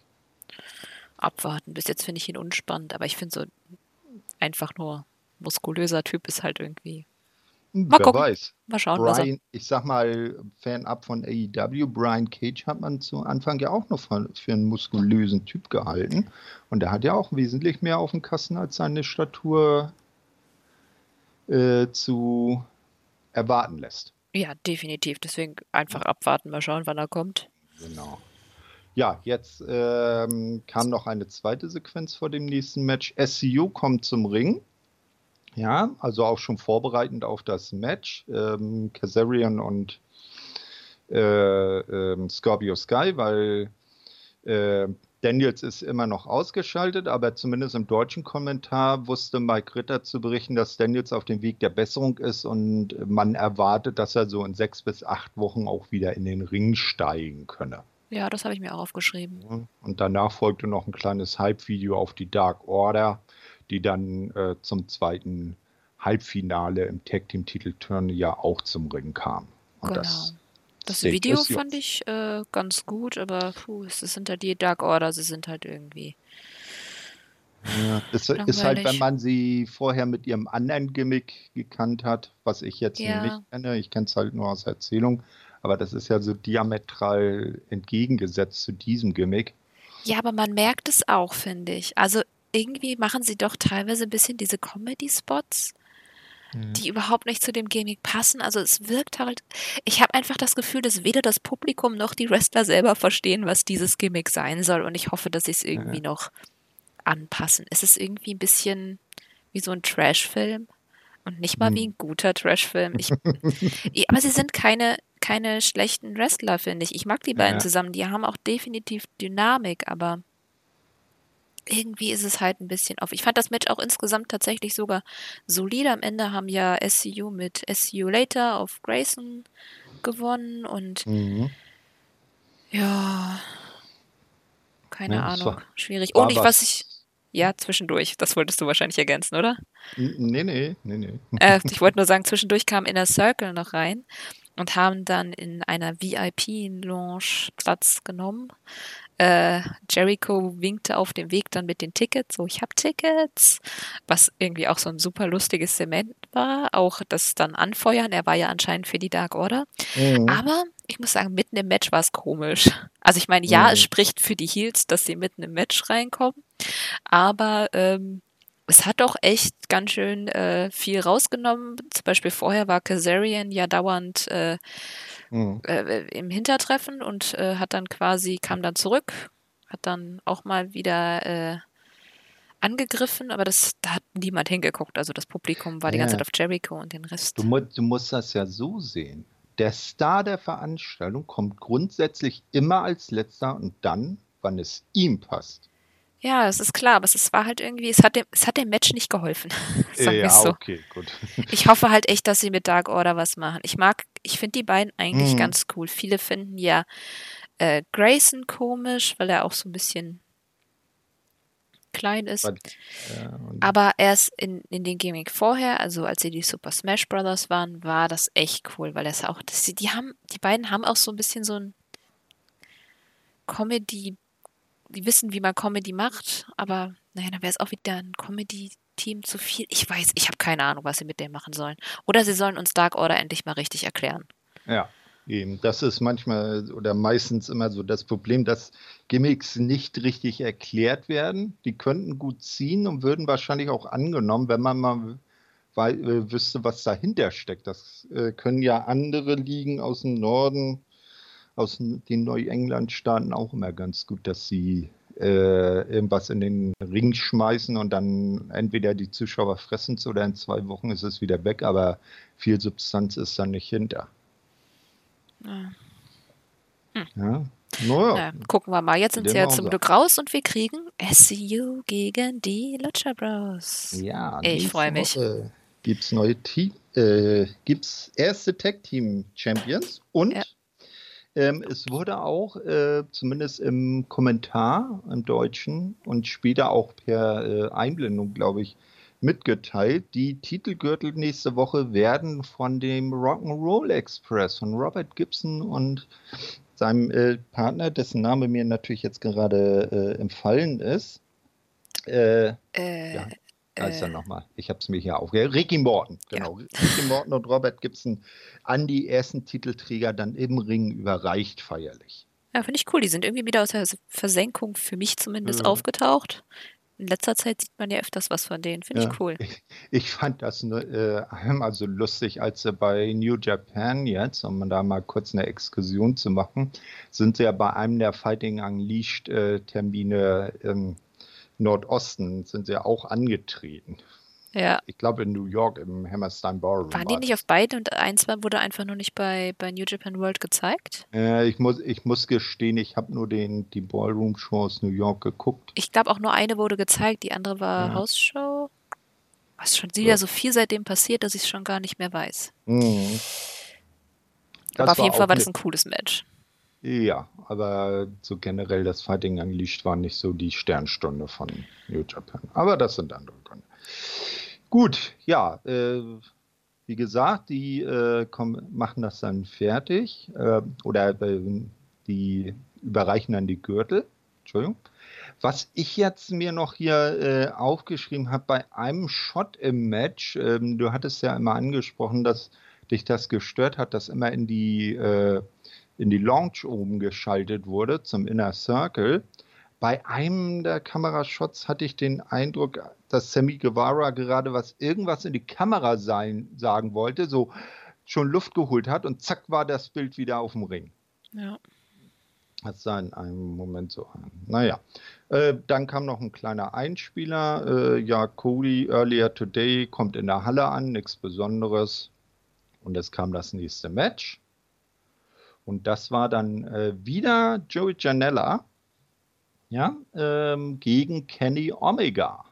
Abwarten. Bis jetzt finde ich ihn unspannend, aber ich finde so einfach nur muskulöser Typ ist halt irgendwie. Hm, mal Wer gucken. weiß. Mal schauen, Brian, ich sag mal, Fan-Up von AEW, Brian Cage hat man zu Anfang ja auch noch für, einen muskulösen Typ gehalten. Und er hat ja auch wesentlich mehr auf dem Kasten als seine Statur äh, zu erwarten lässt. Ja, definitiv. Deswegen einfach abwarten, mal schauen, wann er kommt. Genau. Ja, jetzt ähm, kam noch eine zweite Sequenz vor dem nächsten Match. SCU kommt zum Ring. Ja, also auch schon vorbereitend auf das Match. Ähm, Kazarian und äh, äh, Scorpio Sky, weil äh, Daniels ist immer noch ausgeschaltet, aber zumindest im deutschen Kommentar wusste Mike Ritter zu berichten, dass Daniels auf dem Weg der Besserung ist und man erwartet, dass er so in sechs bis acht Wochen auch wieder in den Ring steigen könne. Ja, das habe ich mir auch aufgeschrieben. Und danach folgte noch ein kleines Hype-Video auf die Dark Order. die dann äh, zum zweiten Halbfinale im Tag Team Titelturn ja auch zum Ring kam. Und genau. Das, das Video fand ich äh, ganz gut, aber puh, es sind halt die Dark Order, sie sind halt irgendwie. Ja, es ist halt, wenn man sie vorher mit ihrem anderen Gimmick gekannt hat, was ich jetzt ja. nicht kenne, ich kenne es halt nur aus Erzählung, aber das ist ja so diametral entgegengesetzt zu diesem Gimmick. Ja, aber man merkt es auch, finde ich. Also irgendwie machen sie doch teilweise ein bisschen diese Comedy-Spots mhm. die überhaupt nicht zu dem Gimmick passen. Also es wirkt halt, ich habe einfach das Gefühl, dass weder das Publikum noch die Wrestler selber verstehen, was dieses Gimmick sein soll. Und ich hoffe, dass sie es irgendwie ja. noch anpassen. Es ist irgendwie ein bisschen wie so ein Trash-Film und nicht mal mhm. wie ein guter Trash-Film. aber sie sind keine, keine schlechten Wrestler, finde ich. Ich mag die beiden ja. zusammen. Die haben auch definitiv Dynamik, aber irgendwie ist es halt ein bisschen auf. Ich fand das Match auch insgesamt tatsächlich sogar solide. Am Ende haben ja SCU mit SCU Later auf Grayson gewonnen und mhm. ja, keine ja, Ahnung, war, schwierig. Und ich, was ich, ja, zwischendurch, das wolltest du wahrscheinlich ergänzen, oder? Nee, nee, nee, nee. Äh, ich wollte nur sagen, zwischendurch kam Inner Circle noch rein und haben dann in einer VIP-Lounge Platz genommen. Äh, Jericho winkte auf dem Weg dann mit den Tickets, so ich habe Tickets, was irgendwie auch so ein super lustiges Zement war. Auch das dann anfeuern, er war ja anscheinend für die Dark Order. Mhm. Aber ich muss sagen, mitten im Match war es komisch. Also ich meine, ja, mhm. es spricht für die Heels, dass sie mitten im Match reinkommen, aber ähm, es hat doch echt ganz schön äh, viel rausgenommen. Zum Beispiel vorher war Kazarian ja dauernd äh, mhm. äh, im Hintertreffen und äh, hat dann quasi, kam dann zurück, hat dann auch mal wieder äh, angegriffen, aber das, da hat niemand hingeguckt. Also das Publikum war die ganze Zeit auf Jericho und den Rest. Du, du musst das ja so sehen. Der Star der Veranstaltung kommt grundsätzlich immer als letzter und dann, wann es ihm passt. Ja, es ist klar, aber es war halt irgendwie, es hat dem, es hat dem Match nicht geholfen. Sag ja, so. okay, gut. ich hoffe halt echt, dass sie mit Dark Order was machen. Ich mag, ich finde die beiden eigentlich mhm. ganz cool. Viele finden ja äh, Grayson komisch, weil er auch so ein bisschen klein ist. But, ja, aber erst in, in den Gimmick vorher, also als sie die Super Smash Brothers waren, war das echt cool, weil das auch, das, die haben, die beiden haben auch so ein bisschen so ein Comedy die wissen, wie man Comedy macht, aber naja, dann wäre es auch wieder ein Comedy-Team zu viel. Ich weiß, ich habe keine Ahnung, was sie mit dem machen sollen. Oder sie sollen uns Dark Order endlich mal richtig erklären. Ja, eben. Das ist manchmal oder meistens immer so das Problem, dass Gimmicks nicht richtig erklärt werden. Die könnten gut ziehen und würden wahrscheinlich auch angenommen, wenn man mal äh, wüsste, was dahinter steckt. Das äh, können ja andere Ligen aus dem Norden aus den Neuengland-Staaten auch immer ganz gut, dass sie äh, irgendwas in den Ring schmeißen und dann entweder die Zuschauer fressen es oder in zwei Wochen ist es wieder weg, aber viel Substanz ist da nicht hinter. Ja. Hm. ja. Naja. Na, gucken wir mal. Jetzt sind sie ja zum Glück raus und wir kriegen SCU gegen die Lucha Bros. Ja, ich freue mich. Gibt es neue Team, äh, gibt's erste Tag Team Champions und ja. Ähm, es wurde auch, äh, zumindest im Kommentar im Deutschen und später auch per äh, Einblendung, glaube ich, mitgeteilt, die Titelgürtel nächste Woche werden von dem Rock'n'Roll Express von Robert Gibson und seinem äh, Partner, dessen Name mir natürlich jetzt gerade äh, empfallen ist. Äh, äh, ja, heißt äh, er nochmal? Ich habe es mir hier aufgehört. Ricky Morton, genau. Ja. Ricky Morton und Robert Gibson an die ersten Titelträger dann im Ring überreicht feierlich. Ja, finde ich cool. Die sind irgendwie wieder aus der Versenkung für mich zumindest ja. aufgetaucht. In letzter Zeit sieht man ja öfters was von denen. Finde ja. ich cool. Ich, ich fand das äh, einmal so lustig, als sie bei New Japan jetzt, um da mal kurz eine Exkursion zu machen, sind sie ja bei einem der Fighting Unleashed äh, Termine ähm, Nordosten sind sie auch angetreten. Ja. Ich glaube in New York im Hammerstein Ballroom. Waren die nicht auf beide und eins wurde einfach nur nicht bei, bei New Japan World gezeigt? Äh, ich, muss, ich muss gestehen, ich habe nur den, die Ballroom-Show aus New York geguckt. Ich glaube auch nur eine wurde gezeigt, die andere war ja. Hausshow. Was schon wieder ja. so viel seitdem passiert, dass ich es schon gar nicht mehr weiß. Mhm. Aber auf jeden Fall war das ein cooles Match. Ja, aber so generell das Fighting Unleashed war nicht so die Sternstunde von New Japan. Aber das sind andere Gründe. Gut, ja, äh, wie gesagt, die äh, kommen, machen das dann fertig äh, oder äh, die überreichen dann die Gürtel. Entschuldigung. Was ich jetzt mir noch hier äh, aufgeschrieben habe, bei einem Shot im Match, ähm, du hattest ja immer angesprochen, dass dich das gestört hat, dass immer in die, äh, in die Launch oben geschaltet wurde zum Inner Circle. Bei einem der Kamerashots hatte ich den Eindruck, dass Sammy Guevara gerade was irgendwas in die Kamera sein, sagen wollte, so schon Luft geholt hat und zack war das Bild wieder auf dem Ring. Ja. Das sah in einem Moment so an. Naja, äh, dann kam noch ein kleiner Einspieler. Äh, ja, Cody earlier today kommt in der Halle an, nichts Besonderes. Und es kam das nächste Match. Und das war dann äh, wieder Joey Janella ja, ähm, gegen Kenny Omega.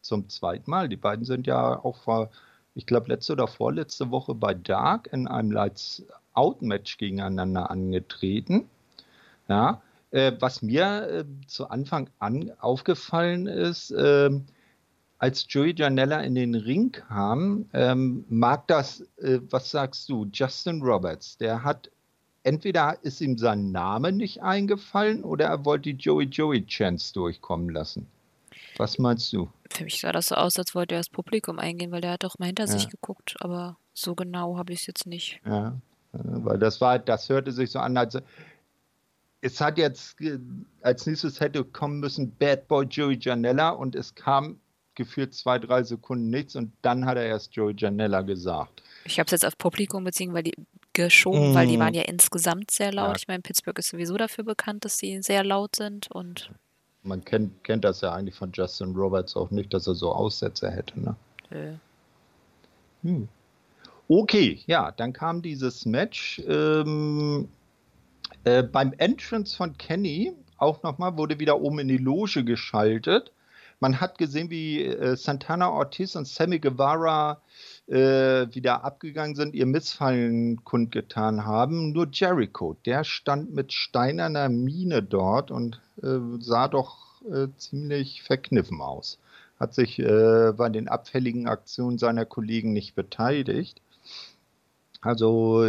Zum zweiten Mal. Die beiden sind ja auch vor, ich glaube, letzte oder vorletzte Woche bei Dark in einem Lights Out Match gegeneinander angetreten. Ja, äh, was mir äh, zu Anfang an aufgefallen ist, äh, als Joey Janella in den Ring kam, ähm, mag das, äh, was sagst du, Justin Roberts, der hat entweder ist ihm sein Name nicht eingefallen oder er wollte die Joey Joey Chance durchkommen lassen. Was meinst du? Für mich sah das so aus, als wollte er das Publikum eingehen, weil der hat doch mal hinter ja. sich geguckt, aber so genau habe ich es jetzt nicht. Ja, äh, weil das war, das hörte sich so an, als es hat jetzt als nächstes hätte kommen müssen Bad Boy Joey Janella und es kam gefühlt zwei, drei Sekunden nichts und dann hat er erst Joey Janella gesagt. Ich habe es jetzt auf Publikum beziehen, weil die geschoben, mm. weil die mhm. waren ja insgesamt sehr laut. Ja. Ich meine, Pittsburgh ist sowieso dafür bekannt, dass sie sehr laut sind und man kennt, kennt das ja eigentlich von Justin Roberts auch nicht, dass er so Aussätze hätte, ne? Nö. Hm. Okay, ja, dann kam dieses Match. Ähm, äh, beim Entrance von Kenny auch nochmal wurde wieder oben in die Loge geschaltet. Man hat gesehen, wie äh, Santana Ortiz und Sammy Guevara äh, wieder abgegangen sind, ihr Missfallen kundgetan haben. Nur Jericho, der stand mit steinerner Miene dort und äh, sah doch äh, ziemlich verkniffen aus. Hat sich äh, bei den abfälligen Aktionen seiner Kollegen nicht beteiligt. Also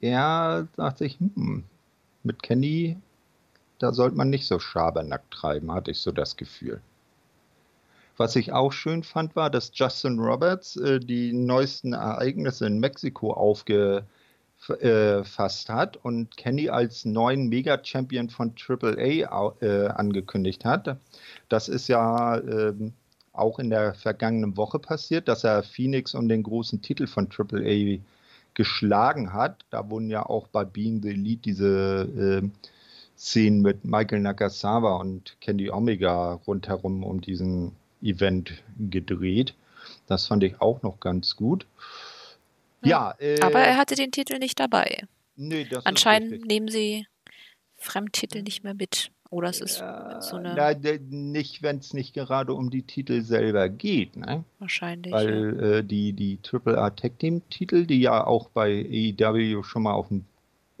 er sagt sich, hm, mit Kenny, da sollte man nicht so Schabernack treiben, hatte ich so das Gefühl. Was ich auch schön fand, war, dass Justin Roberts äh, die neuesten Ereignisse in Mexiko aufgefasst äh, hat und Kenny als neuen Mega-Champion von AAA äh, angekündigt hat. Das ist ja ähm, auch in der vergangenen Woche passiert, dass er Phoenix um den großen Titel von AAA geschlagen hat. Da wurden ja auch bei Being the Elite diese äh, Szenen mit Michael Nakasawa und Candy Omega rundherum um diesen Event gedreht. Das fand ich auch noch ganz gut. Ja, ja äh, aber er hatte den Titel nicht dabei. Nee, das Anscheinend nehmen sie Fremdtitel nicht mehr mit. Oder es ist ja, so eine. Na, nicht, wenn es nicht gerade um die Titel selber geht, ne? Wahrscheinlich. Weil ja. äh, die, die AAA Tag Team Titel, die ja auch bei AEW schon mal auf dem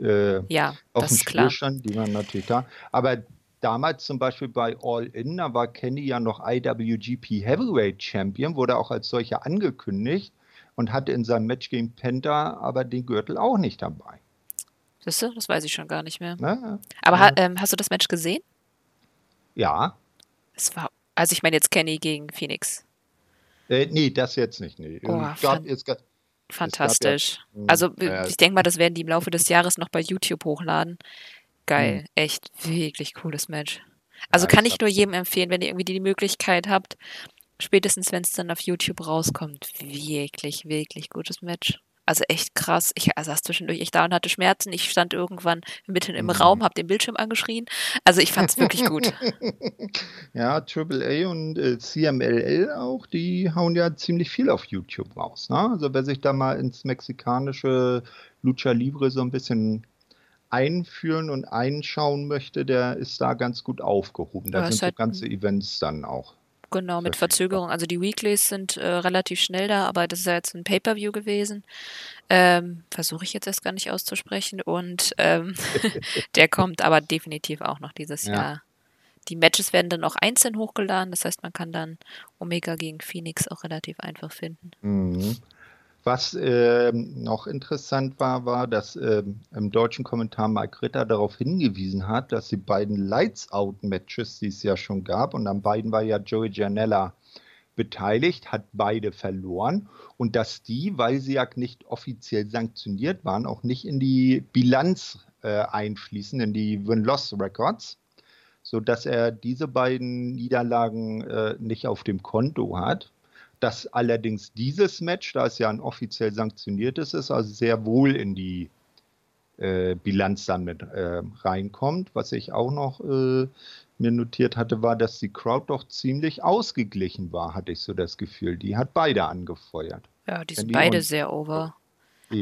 äh, ja, auf dem Spiel standen, die waren natürlich da. Aber damals zum Beispiel bei All In, da war Kenny ja noch IWGP Heavyweight Champion, wurde auch als solcher angekündigt und hatte in seinem Match gegen Penta aber den Gürtel auch nicht dabei. Siehst du, das weiß ich schon gar nicht mehr. Na, aber ja. ha, ähm, hast du das Match gesehen? Ja. Es war, also ich meine jetzt Kenny gegen Phoenix. Äh, nee, das jetzt nicht. Nee. Oh, gab, jetzt, fantastisch. Ja, also ich denke mal, das werden die im Laufe des Jahres noch bei YouTube hochladen. Geil, mhm. echt wirklich cooles Match. Also ja, kann ich nur jedem empfehlen, wenn ihr irgendwie die Möglichkeit habt, spätestens wenn es dann auf YouTube rauskommt, wirklich, wirklich gutes Match. Also echt krass. Ich saß zwischendurch echt da und hatte Schmerzen. Ich stand irgendwann mitten im mhm. Raum, habe den Bildschirm angeschrien. Also ich fand es wirklich gut. ja, AAA und äh, CMLL auch, die hauen ja ziemlich viel auf YouTube raus. Ne? Also wer sich da mal ins mexikanische Lucha Libre so ein bisschen einführen und einschauen möchte, der ist da ganz gut aufgehoben. Da sind halt so ganze Events dann auch. Genau, mit Verzögerung. Also die Weeklies sind äh, relativ schnell da, aber das ist ja jetzt ein Pay-Per-View gewesen. Ähm, Versuche ich jetzt erst gar nicht auszusprechen. Und ähm, der kommt aber definitiv auch noch dieses ja. Jahr. Die Matches werden dann auch einzeln hochgeladen, das heißt, man kann dann Omega gegen Phoenix auch relativ einfach finden. Mhm. Was äh, noch interessant war, war, dass äh, im deutschen Kommentar Mike Ritter darauf hingewiesen hat, dass die beiden Lights-Out-Matches, die es ja schon gab, und an beiden war ja Joey Janella beteiligt, hat beide verloren. Und dass die, weil sie ja nicht offiziell sanktioniert waren, auch nicht in die Bilanz äh, einfließen, in die Win-Loss-Records, sodass er diese beiden Niederlagen äh, nicht auf dem Konto hat dass allerdings dieses Match, da es ja ein offiziell sanktioniertes ist, also sehr wohl in die äh, Bilanz dann mit äh, reinkommt. Was ich auch noch äh, mir notiert hatte, war, dass die Crowd doch ziemlich ausgeglichen war, hatte ich so das Gefühl. Die hat beide angefeuert. Ja, die sind die beide sehr over.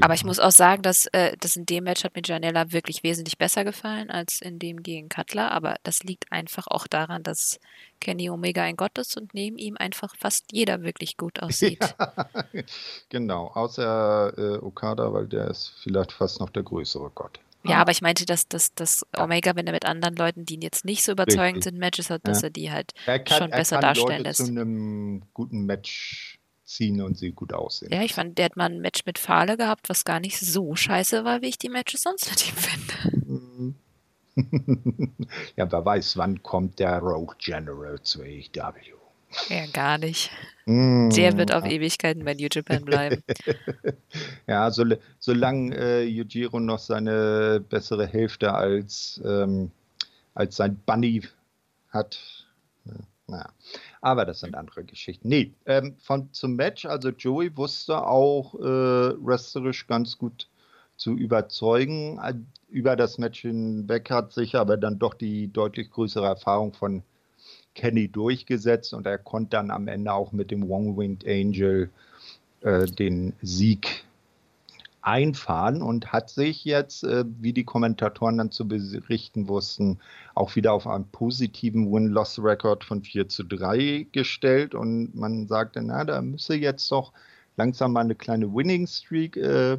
Aber ich muss auch sagen, dass äh, das in dem Match hat mir Janella wirklich wesentlich besser gefallen als in dem gegen Cutler. Aber das liegt einfach auch daran, dass Kenny Omega ein Gott ist und neben ihm einfach fast jeder wirklich gut aussieht. Ja, genau, außer äh, Okada, weil der ist vielleicht fast noch der größere Gott. Ja, aber ich meinte, dass, dass, dass Omega, wenn er mit anderen Leuten, die jetzt nicht so überzeugend Richtig. sind, Matches hat, dass ja. er die halt er kann, schon besser darstellen Leute lässt. zu einem guten Match ziehen und sie gut aussehen. Ja, ich fand, der hat mal ein Match mit Fahle gehabt, was gar nicht so scheiße war, wie ich die Matches sonst mit ihm finde. Ja, wer weiß, wann kommt der Rogue General zu AEW. Ja, gar nicht. Mm. Der wird auf Ewigkeiten bei New Japan bleiben. ja, so, solange äh, Yujiro noch seine bessere Hälfte als, ähm, als sein Bunny hat, naja, aber das sind andere Geschichten. Nee, ähm, von, zum Match, also Joey wusste auch äh, wrestlerisch ganz gut zu überzeugen. Äh, über das Match hinweg hat sich aber dann doch die deutlich größere Erfahrung von Kenny durchgesetzt und er konnte dann am Ende auch mit dem One-Winged Angel äh, den Sieg einfahren und hat sich jetzt, äh, wie die Kommentatoren dann zu berichten wussten, auch wieder auf einen positiven Win-Loss-Record von 4 zu 3 gestellt und man sagte, na, da müsse jetzt doch langsam mal eine kleine Winning-Streak äh,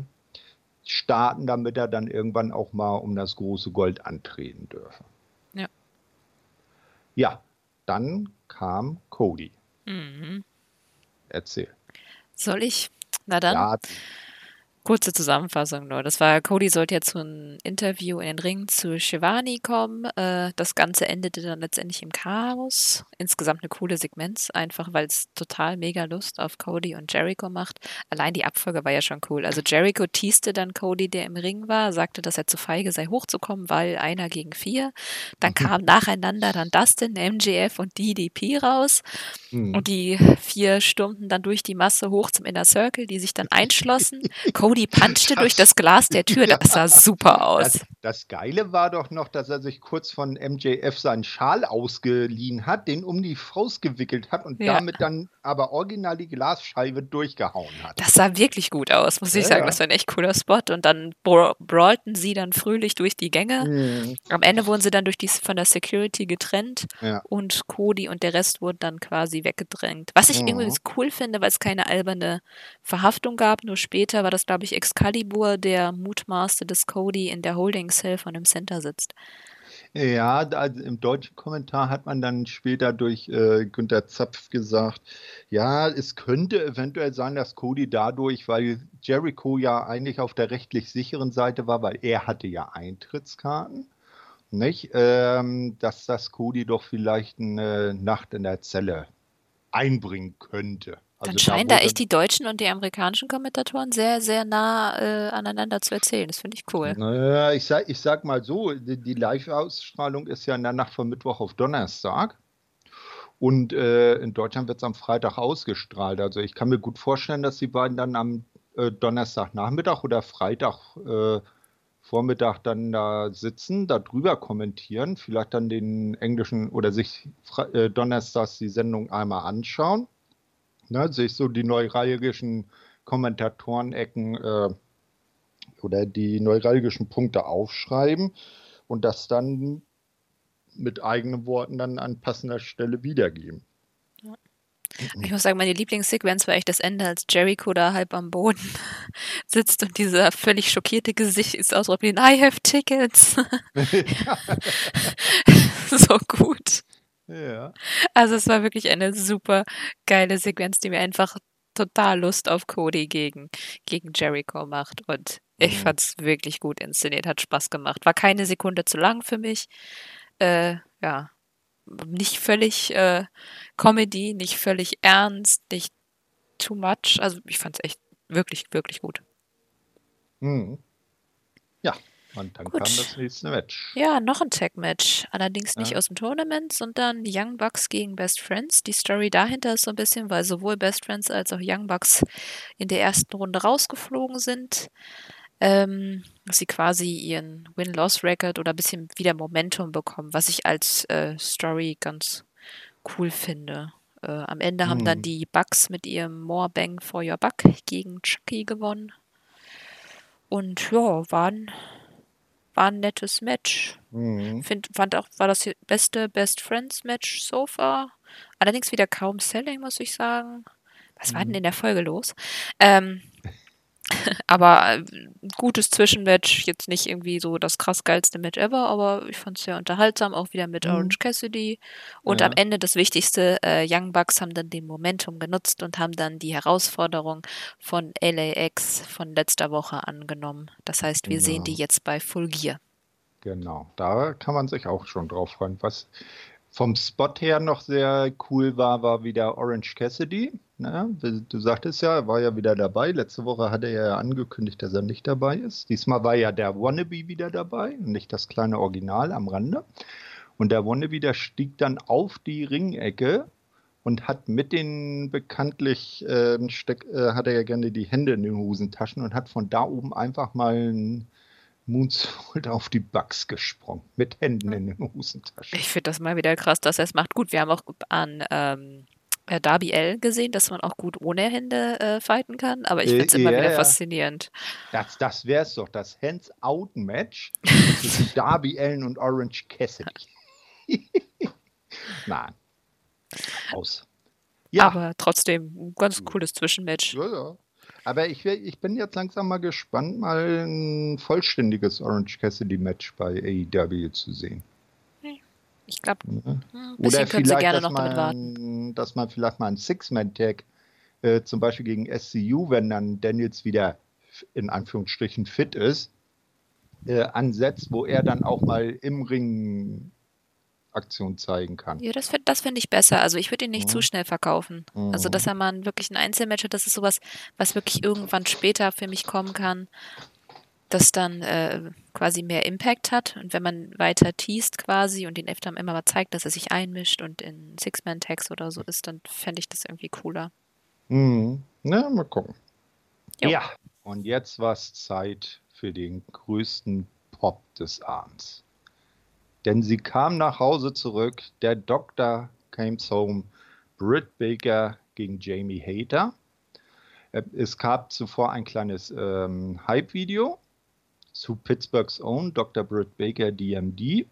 starten, damit er dann irgendwann auch mal um das große Gold antreten dürfe. Ja. Ja, dann kam Cody. Mhm. Erzähl. Soll ich? Na dann. Ja, Kurze Zusammenfassung nur. Das war, Cody sollte ja zu einem Interview in den Ring zu Shivani kommen. Äh, das Ganze endete dann letztendlich im Chaos. Insgesamt eine coole Sequenz, einfach weil es total mega Lust auf Cody und Jericho macht. Allein die Abfolge war ja schon cool. Also Jericho teaste dann Cody, der im Ring war, sagte, dass er zu feige sei, hochzukommen, weil einer gegen vier. Dann mhm. kam nacheinander dann Dustin, MJF und DDP raus. Mhm. Und die vier stürmten dann durch die Masse hoch zum Inner Circle, die sich dann einschlossen. Cody Rudi punchte durch das Glas der Tür. Das sah super aus. Das, das, Geile war doch noch, dass er sich kurz von MJF seinen Schal ausgeliehen hat, den um die Faust gewickelt hat und ja. damit dann aber original die Glasscheibe durchgehauen hat. Das sah wirklich gut aus, muss ich ja, sagen. Das war ein echt cooler Spot. Und dann brawlten sie dann fröhlich durch die Gänge. Mhm. Am Ende wurden sie dann durch die, von der Security getrennt ja. und Cody und der Rest wurden dann quasi weggedrängt. Was ich mhm. irgendwie cool finde, weil es keine alberne Verhaftung gab. Nur später war das, glaube ich, Excalibur, der Mutmaßte des Cody in der Holding Cell von dem Center sitzt. Ja, also im deutschen Kommentar hat man dann später durch äh, Günter Zapf gesagt, ja, es könnte eventuell sein, dass Cody dadurch, weil Jericho ja eigentlich auf der rechtlich sicheren Seite war, weil er hatte ja Eintrittskarten, nicht, ähm, dass das Cody doch vielleicht eine Nacht in der Zelle einbringen könnte. Also Dann scheinen da, da echt die deutschen und die amerikanischen Kommentatoren sehr, sehr nah äh, aneinander zu erzählen. Das finde ich cool. Naja, ich sag, ich sag mal so, die, die Live-Ausstrahlung ist ja in der Nacht von Mittwoch auf Donnerstag. Und äh, in Deutschland wird es am Freitag ausgestrahlt. Also ich kann mir gut vorstellen, dass die beiden dann am äh, Donnerstagnachmittag oder Freitag äh, Vormittag dann da sitzen, darüber kommentieren, vielleicht dann den englischen oder sich äh, donnerstags die Sendung einmal anschauen ne, sich so die neuralgischen Kommentatorenecken äh, oder die neuralgischen Punkte aufschreiben und das dann mit eigenen Worten dann an passender Stelle wiedergeben. Ich muss sagen, meine Lieblingssequenz war echt das Ende, als Jericho da halb am Boden sitzt und dieser völlig schockierte Gesichtsausdruck wie I have tickets. so gut. Ja. Also es war wirklich eine super geile Sequenz, die mir einfach total Lust auf Cody gegen, gegen Jericho macht. Und ich Mhm. fand es wirklich gut inszeniert, hat Spaß gemacht. War keine Sekunde zu lang für mich. Äh, ja, nicht völlig äh, Comedy, nicht völlig ernst, nicht too much. Also ich fand es echt wirklich, wirklich gut. Mhm. Ja, und dann Gut. kam das nächste Match. Ja, noch ein Tag-Match. Allerdings nicht Ja. aus dem Tournament, sondern Young Bucks gegen Best Friends. Die Story dahinter ist so ein bisschen, weil sowohl Best Friends als auch Young Bucks in der ersten Runde rausgeflogen sind. Ähm, dass sie quasi ihren Win-Loss-Record oder ein bisschen wieder Momentum bekommen, was ich als äh, Story ganz cool finde. Äh, am Ende haben dann Mhm. die Bucks mit ihrem More Bang for Your Buck gegen Chucky gewonnen. Und ja, war ein, war ein nettes Match. Mhm. Find, fand auch, war das beste Best Friends Match so far. Allerdings wieder kaum Selling, muss ich sagen. Was war denn Mhm. in der Folge los? Ähm, aber äh, gutes Zwischenmatch, jetzt nicht irgendwie so das krass geilste Match ever, aber ich fand es sehr unterhaltsam, auch wieder mit Mhm. Orange Cassidy. Und Ja. am Ende das Wichtigste, äh, Young Bucks haben dann den Momentum genutzt und haben dann die Herausforderung von LAX von letzter Woche angenommen. Das heißt, wir sehen die Genau. jetzt bei Full Gear. Genau, da kann man sich auch schon drauf freuen. Was vom Spot her noch sehr cool war, war wieder Orange Cassidy. Ne? Du sagtest ja, er war ja wieder dabei. Letzte Woche hatte er ja angekündigt, dass er nicht dabei ist. Diesmal war ja der Wannabe wieder dabei nicht das kleine Original am Rande. Und der Wannabe, der stieg dann auf die Ringecke und hat mit den bekanntlich, äh, steck, äh, hat er ja gerne die Hände in den Hosentaschen und hat von da oben einfach mal einen Moonsault auf die Bugs gesprungen. Mit Händen in den Hosentaschen. Ich finde das mal wieder krass, dass er es macht. Gut, wir haben auch an ähm, äh, Darby L gesehen, dass man auch gut ohne Hände äh, fighten kann, aber ich Äh, finde es immer ja, wieder ja. faszinierend. Das, das wäre es doch, das Hands-Out-Match zwischen Darby Allen und Orange Cassidy. Nein. Aus. Ja, Aber trotzdem ein ganz cooles Zwischenmatch. ja, ja. Aber ich, ich bin jetzt langsam mal gespannt, mal ein vollständiges Orange Cassidy-Match bei AEW zu sehen. Ich glaube, Ne? ein Oder bisschen können sie gerne dass noch damit warten. man, dass man vielleicht mal einen Six-Man-Tag äh, zum Beispiel gegen SCU, wenn dann Daniels wieder in Anführungsstrichen fit ist, äh, ansetzt, wo er dann auch mal im Ring Aktion zeigen kann. Ja, das, das finde ich besser. Also ich würde ihn nicht Mhm. zu schnell verkaufen. Also, dass Mhm. er mal wirklich ein Einzelmatch hat, das ist sowas, was wirklich irgendwann später für mich kommen kann, das dann äh, quasi mehr Impact hat. Und wenn man weiter teast quasi und den öfter immer mal zeigt, dass er sich einmischt und in Six-Man-Tags oder so ist, dann fände ich das irgendwie cooler. Mhm. Na, mal gucken. Jo. Ja, und jetzt war es Zeit für den größten Pop des Abends. Denn sie kam nach Hause zurück, der Doktor came home, Britt Baker gegen Jamie Hater. Äh, Es gab zuvor ein kleines ähm, Hype-Video zu Pittsburghs Own Dr. Britt Baker DMD,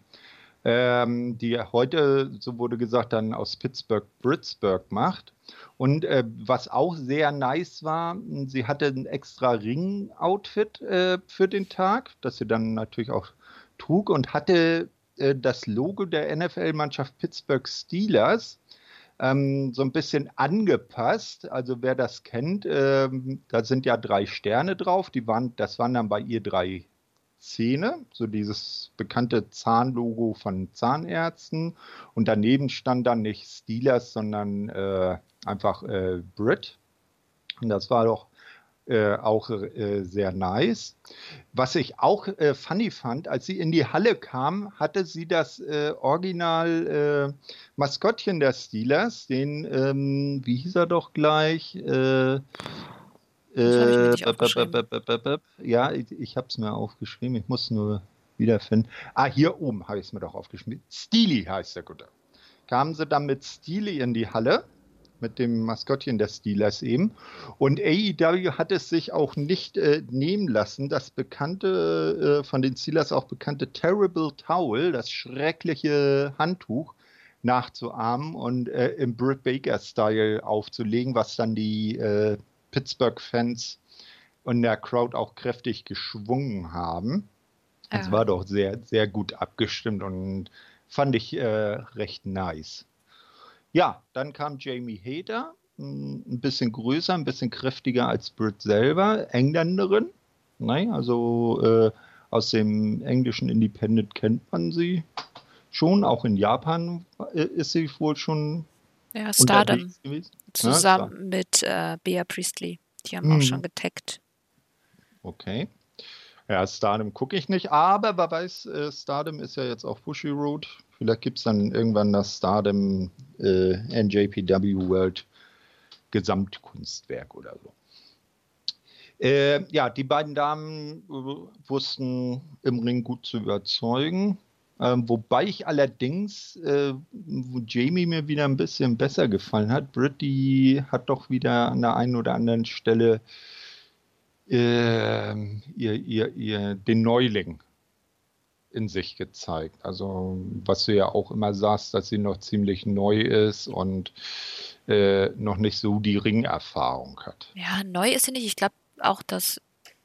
ähm, die heute, so wurde gesagt, dann aus Pittsburgh Britsburg macht. Und äh, was auch sehr nice war, sie hatte ein extra Ring-Outfit äh, für den Tag, das sie dann natürlich auch trug und hatte äh, das Logo der NFL-Mannschaft Pittsburgh Steelers ähm, so ein bisschen angepasst. Also wer das kennt, ähm, da sind ja drei Sterne drauf. Die waren, das waren dann bei ihr drei Zähne, so dieses bekannte Zahnlogo von Zahnärzten. Und daneben stand dann nicht Steelers, sondern äh, einfach äh, Brit. Und das war doch äh, auch äh, sehr nice. Was ich auch äh, funny fand, als sie in die Halle kam, hatte sie das äh, Original äh, Maskottchen der Steelers, den, ähm, wie hieß er doch gleich? Äh, ich Ja, ich, ich habe es mir aufgeschrieben. Ich muss nur wiederfinden. Ah, hier oben habe ich es mir doch aufgeschrieben. Steely heißt der Gute. Kamen sie dann mit Steely in die Halle, mit dem Maskottchen der Steelers eben. Und AEW hat es sich auch nicht äh, nehmen lassen, das bekannte, äh, von den Steelers auch bekannte Terrible Towel, das schreckliche Handtuch, nachzuahmen und äh, im Britt Baker-Style aufzulegen, was dann die äh, Pittsburgh-Fans und der Crowd auch kräftig geschwungen haben. Es war doch sehr, sehr gut abgestimmt und fand ich äh, recht nice. Ja, dann kam Jamie Hader, ein bisschen größer, ein bisschen kräftiger als Britt selber, Engländerin. Nein, also äh, aus dem englischen Independent kennt man sie schon. Auch in Japan äh, ist sie wohl schon. Ja, Stardom. Zusammen ja, mit äh, Bea Priestley. Die haben hm. auch schon getaggt. Okay. Ja, Stardom gucke ich nicht, aber wer weiß, äh, Stardom ist ja jetzt auf Bushy Road. Vielleicht gibt es dann irgendwann das Stardom äh, NJPW World Gesamtkunstwerk oder so. Äh, ja, die beiden Damen äh, wussten im Ring gut zu überzeugen. Ähm, wobei ich allerdings, äh, wo Jamie mir wieder ein bisschen besser gefallen hat, Brittany hat doch wieder an der einen oder anderen Stelle äh, ihr, ihr, ihr, den Neuling in sich gezeigt. Also, was du ja auch immer sagst, dass sie noch ziemlich neu ist und äh, noch nicht so die Ringerfahrung hat. Ja, neu ist sie nicht. Ich glaube auch, dass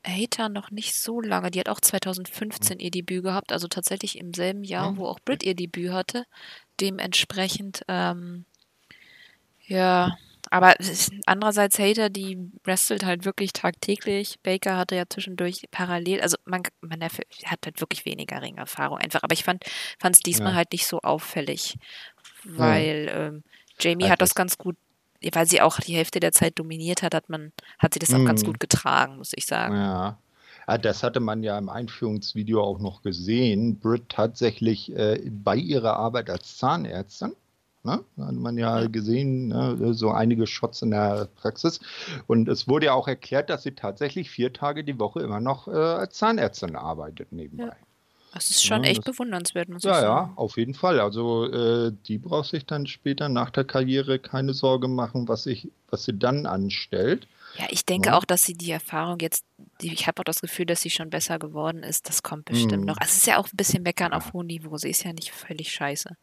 Hater noch nicht so lange. Die hat auch 2015 ihr Debüt gehabt, also tatsächlich im selben Jahr, wo auch Brit ihr Debüt hatte. Dementsprechend, ähm, ja, aber andererseits Hater, die wrestelt halt wirklich tagtäglich. Baker hatte ja zwischendurch parallel, also man, man hat halt wirklich weniger Ringerfahrung einfach. Aber ich fand es diesmal ja. halt nicht so auffällig, weil ja. ähm, Jamie also hat das ganz gut weil sie auch die Hälfte der Zeit dominiert hat, hat man, hat sie das auch mm. ganz mhm. gut getragen, muss ich sagen. Ja. ja. Das hatte man ja im Einführungsvideo auch noch gesehen. Britt tatsächlich äh, bei ihrer Arbeit als Zahnärztin. Ne? Da hat man ja, ja. gesehen, ne? so einige Shots in der Praxis. Und es wurde ja auch erklärt, dass sie tatsächlich vier Tage die Woche immer noch äh, als Zahnärztin arbeitet nebenbei. Ja. Das ist schon ja, echt das, bewundernswert, muss ja, ich sagen. Ja, auf jeden Fall. Also äh, die braucht sich dann später nach der Karriere keine Sorge machen, was, ich, was sie dann anstellt. Ja, ich denke ja. auch, dass sie die Erfahrung jetzt, die, ich habe auch das Gefühl, dass sie schon besser geworden ist. Das kommt bestimmt mm. noch. Also es ist ja auch ein bisschen meckern auf hohem Niveau. Sie ist ja nicht völlig scheiße.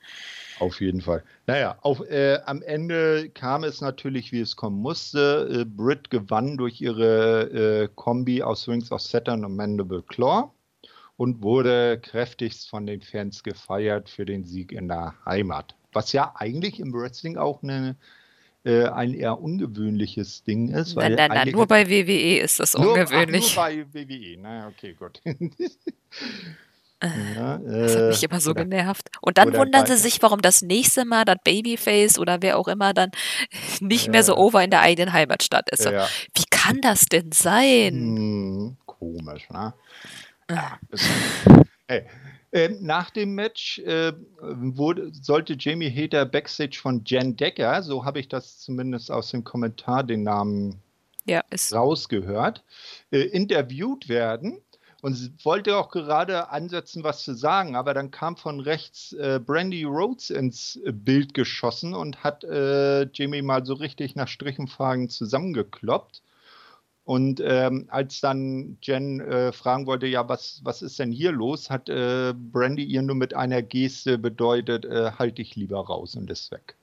Auf jeden Fall. Naja, auf, äh, am Ende kam es natürlich, wie es kommen musste. Äh, Britt gewann durch ihre äh, Kombi aus Rings of Saturn und Mandible Claw und wurde kräftigst von den Fans gefeiert für den Sieg in der Heimat. Was ja eigentlich im Wrestling auch eine, äh, ein eher ungewöhnliches Ding ist. Nein, nein, nein, nur bei WWE ist das nur, ungewöhnlich. Ach, nur bei WWE, na okay, gut. Äh, ja, äh, das hat mich immer so oder, genervt. Und dann wundern sie sich, warum das nächste Mal das Babyface oder wer auch immer dann nicht ja. mehr so over in der eigenen Heimatstadt ist. Ja. Wie kann das denn sein? Hm, komisch, ne? Ja, hey. äh, nach dem Match äh, wurde, sollte Jamie Hater backstage von Jen Decker, so habe ich das zumindest aus dem Kommentar den Namen ja, rausgehört, äh, interviewt werden. Und sie wollte auch gerade ansetzen, was zu sagen, aber dann kam von rechts äh, Brandy Rhodes ins Bild geschossen und hat äh, Jamie mal so richtig nach Strichenfragen zusammengekloppt. Und ähm, als dann Jen äh, fragen wollte, ja, was, was ist denn hier los, hat äh, Brandy ihr nur mit einer Geste bedeutet, äh, halt dich lieber raus und ist weg.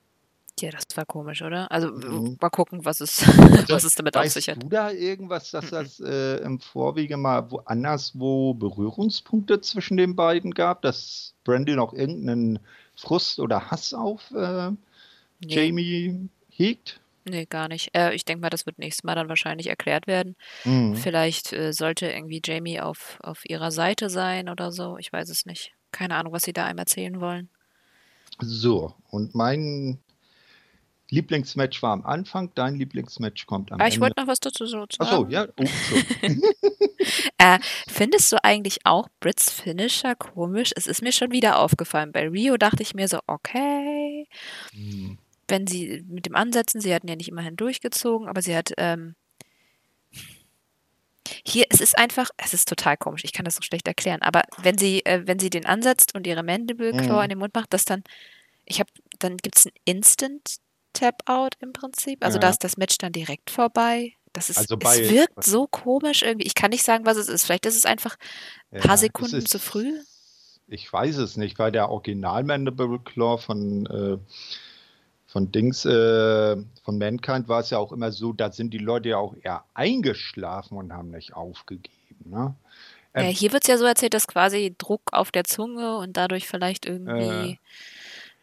Ja, das war komisch, oder? Also mhm. mal gucken, was es, also, was es damit auf sich hat. du da irgendwas, dass mhm. das äh, im Vorwege mal woanders wo Berührungspunkte zwischen den beiden gab, dass Brandy noch irgendeinen Frust oder Hass auf äh, nee. Jamie hegt? Nee, gar nicht. Äh, ich denke mal, das wird nächstes Mal dann wahrscheinlich erklärt werden. Mhm. Vielleicht äh, sollte irgendwie Jamie auf, auf ihrer Seite sein oder so. Ich weiß es nicht. Keine Ahnung, was sie da einem erzählen wollen. So, und mein Lieblingsmatch war am Anfang, dein Lieblingsmatch kommt am ah, Ende. Ich wollte noch was dazu sagen. Achso, ja. Oh, äh, findest du eigentlich auch Brits Finisher komisch? Es ist mir schon wieder aufgefallen. Bei Rio dachte ich mir so, okay. Hm wenn sie mit dem Ansetzen, sie hatten ja nicht immerhin durchgezogen, aber sie hat ähm, hier, es ist einfach, es ist total komisch, ich kann das so schlecht erklären, aber wenn sie, äh, wenn sie den ansetzt und ihre Mandible Claw mhm. in den Mund macht, das dann, ich habe, dann gibt es ein Instant Tap-Out im Prinzip, also ja. da ist das Match dann direkt vorbei. Das ist, also es wirkt so komisch irgendwie. Ich kann nicht sagen, was es ist. Vielleicht ist es einfach ein paar ja, Sekunden ist, zu früh. ich weiß es nicht, weil der Original Mandible Claw von, äh, von Dings, äh, von Mankind war es ja auch immer so, da sind die Leute ja auch eher eingeschlafen und haben nicht aufgegeben. Ne? Ähm, ja, hier wird es ja so erzählt, dass quasi Druck auf der Zunge und dadurch vielleicht irgendwie äh,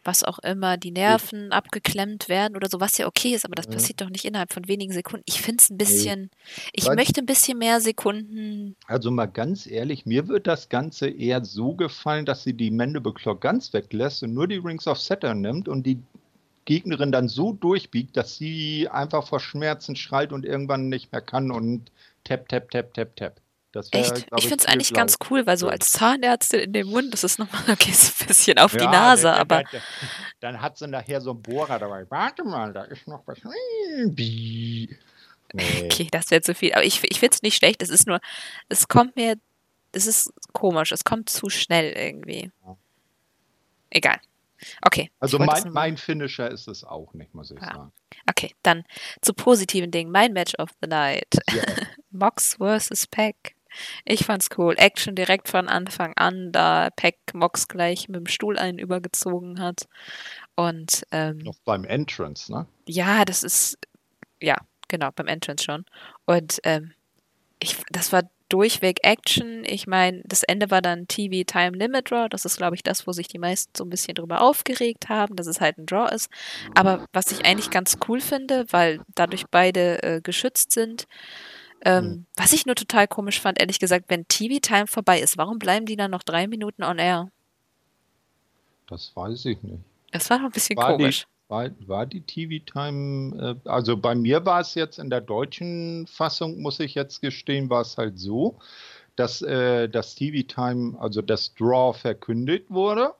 was auch immer, die Nerven ich, abgeklemmt werden oder so, was ja okay ist, aber das äh, passiert doch nicht innerhalb von wenigen Sekunden. Ich finde es ein bisschen, nee. ich Weil, möchte ein bisschen mehr Sekunden. Also mal ganz ehrlich, mir wird das Ganze eher so gefallen, dass sie die Mandible Claw ganz weglässt und nur die Rings of Saturn nimmt und die Gegnerin dann so durchbiegt, dass sie einfach vor Schmerzen schreit und irgendwann nicht mehr kann und tap, tap, tap, tap, tap. Das wär, Echt? Ich, ich finde es eigentlich blau. ganz cool, weil so als Zahnärztin in dem Mund, das ist nochmal okay, so ein bisschen auf ja, die Nase, der, aber. Der, dann hat sie nachher so einen Bohrer dabei. Warte mal, da ist noch was. Nee. Okay, das wäre zu viel. Aber ich, ich finde es nicht schlecht. Es ist nur, es kommt mir, es ist komisch. Es kommt zu schnell irgendwie. Ja. Egal. Okay. Also mein, mein Finisher ist es auch nicht, muss ich ja. sagen. Okay, dann zu positiven Dingen. Mein Match of the Night. Yeah. Mox vs. Peck. Ich fand's cool. Action direkt von Anfang an, da Peck Mox gleich mit dem Stuhl einen übergezogen hat. Und ähm, noch beim Entrance, ne? Ja, das ist ja genau beim Entrance schon. Und ähm, ich, das war durchweg Action. Ich meine, das Ende war dann TV Time Limit Draw. Das ist, glaube ich, das, wo sich die meisten so ein bisschen drüber aufgeregt haben, dass es halt ein Draw ist. Aber was ich eigentlich ganz cool finde, weil dadurch beide äh, geschützt sind, ähm, mhm. Was ich nur total komisch fand, ehrlich gesagt, wenn TV-Time vorbei ist, warum bleiben die dann noch drei Minuten on air? Das weiß ich nicht. Das war doch ein bisschen war komisch. War, war die TV-Time, äh, also bei mir war es jetzt in der deutschen Fassung, muss ich jetzt gestehen, war es halt so, dass äh, das TV-Time, also das Draw verkündet wurde.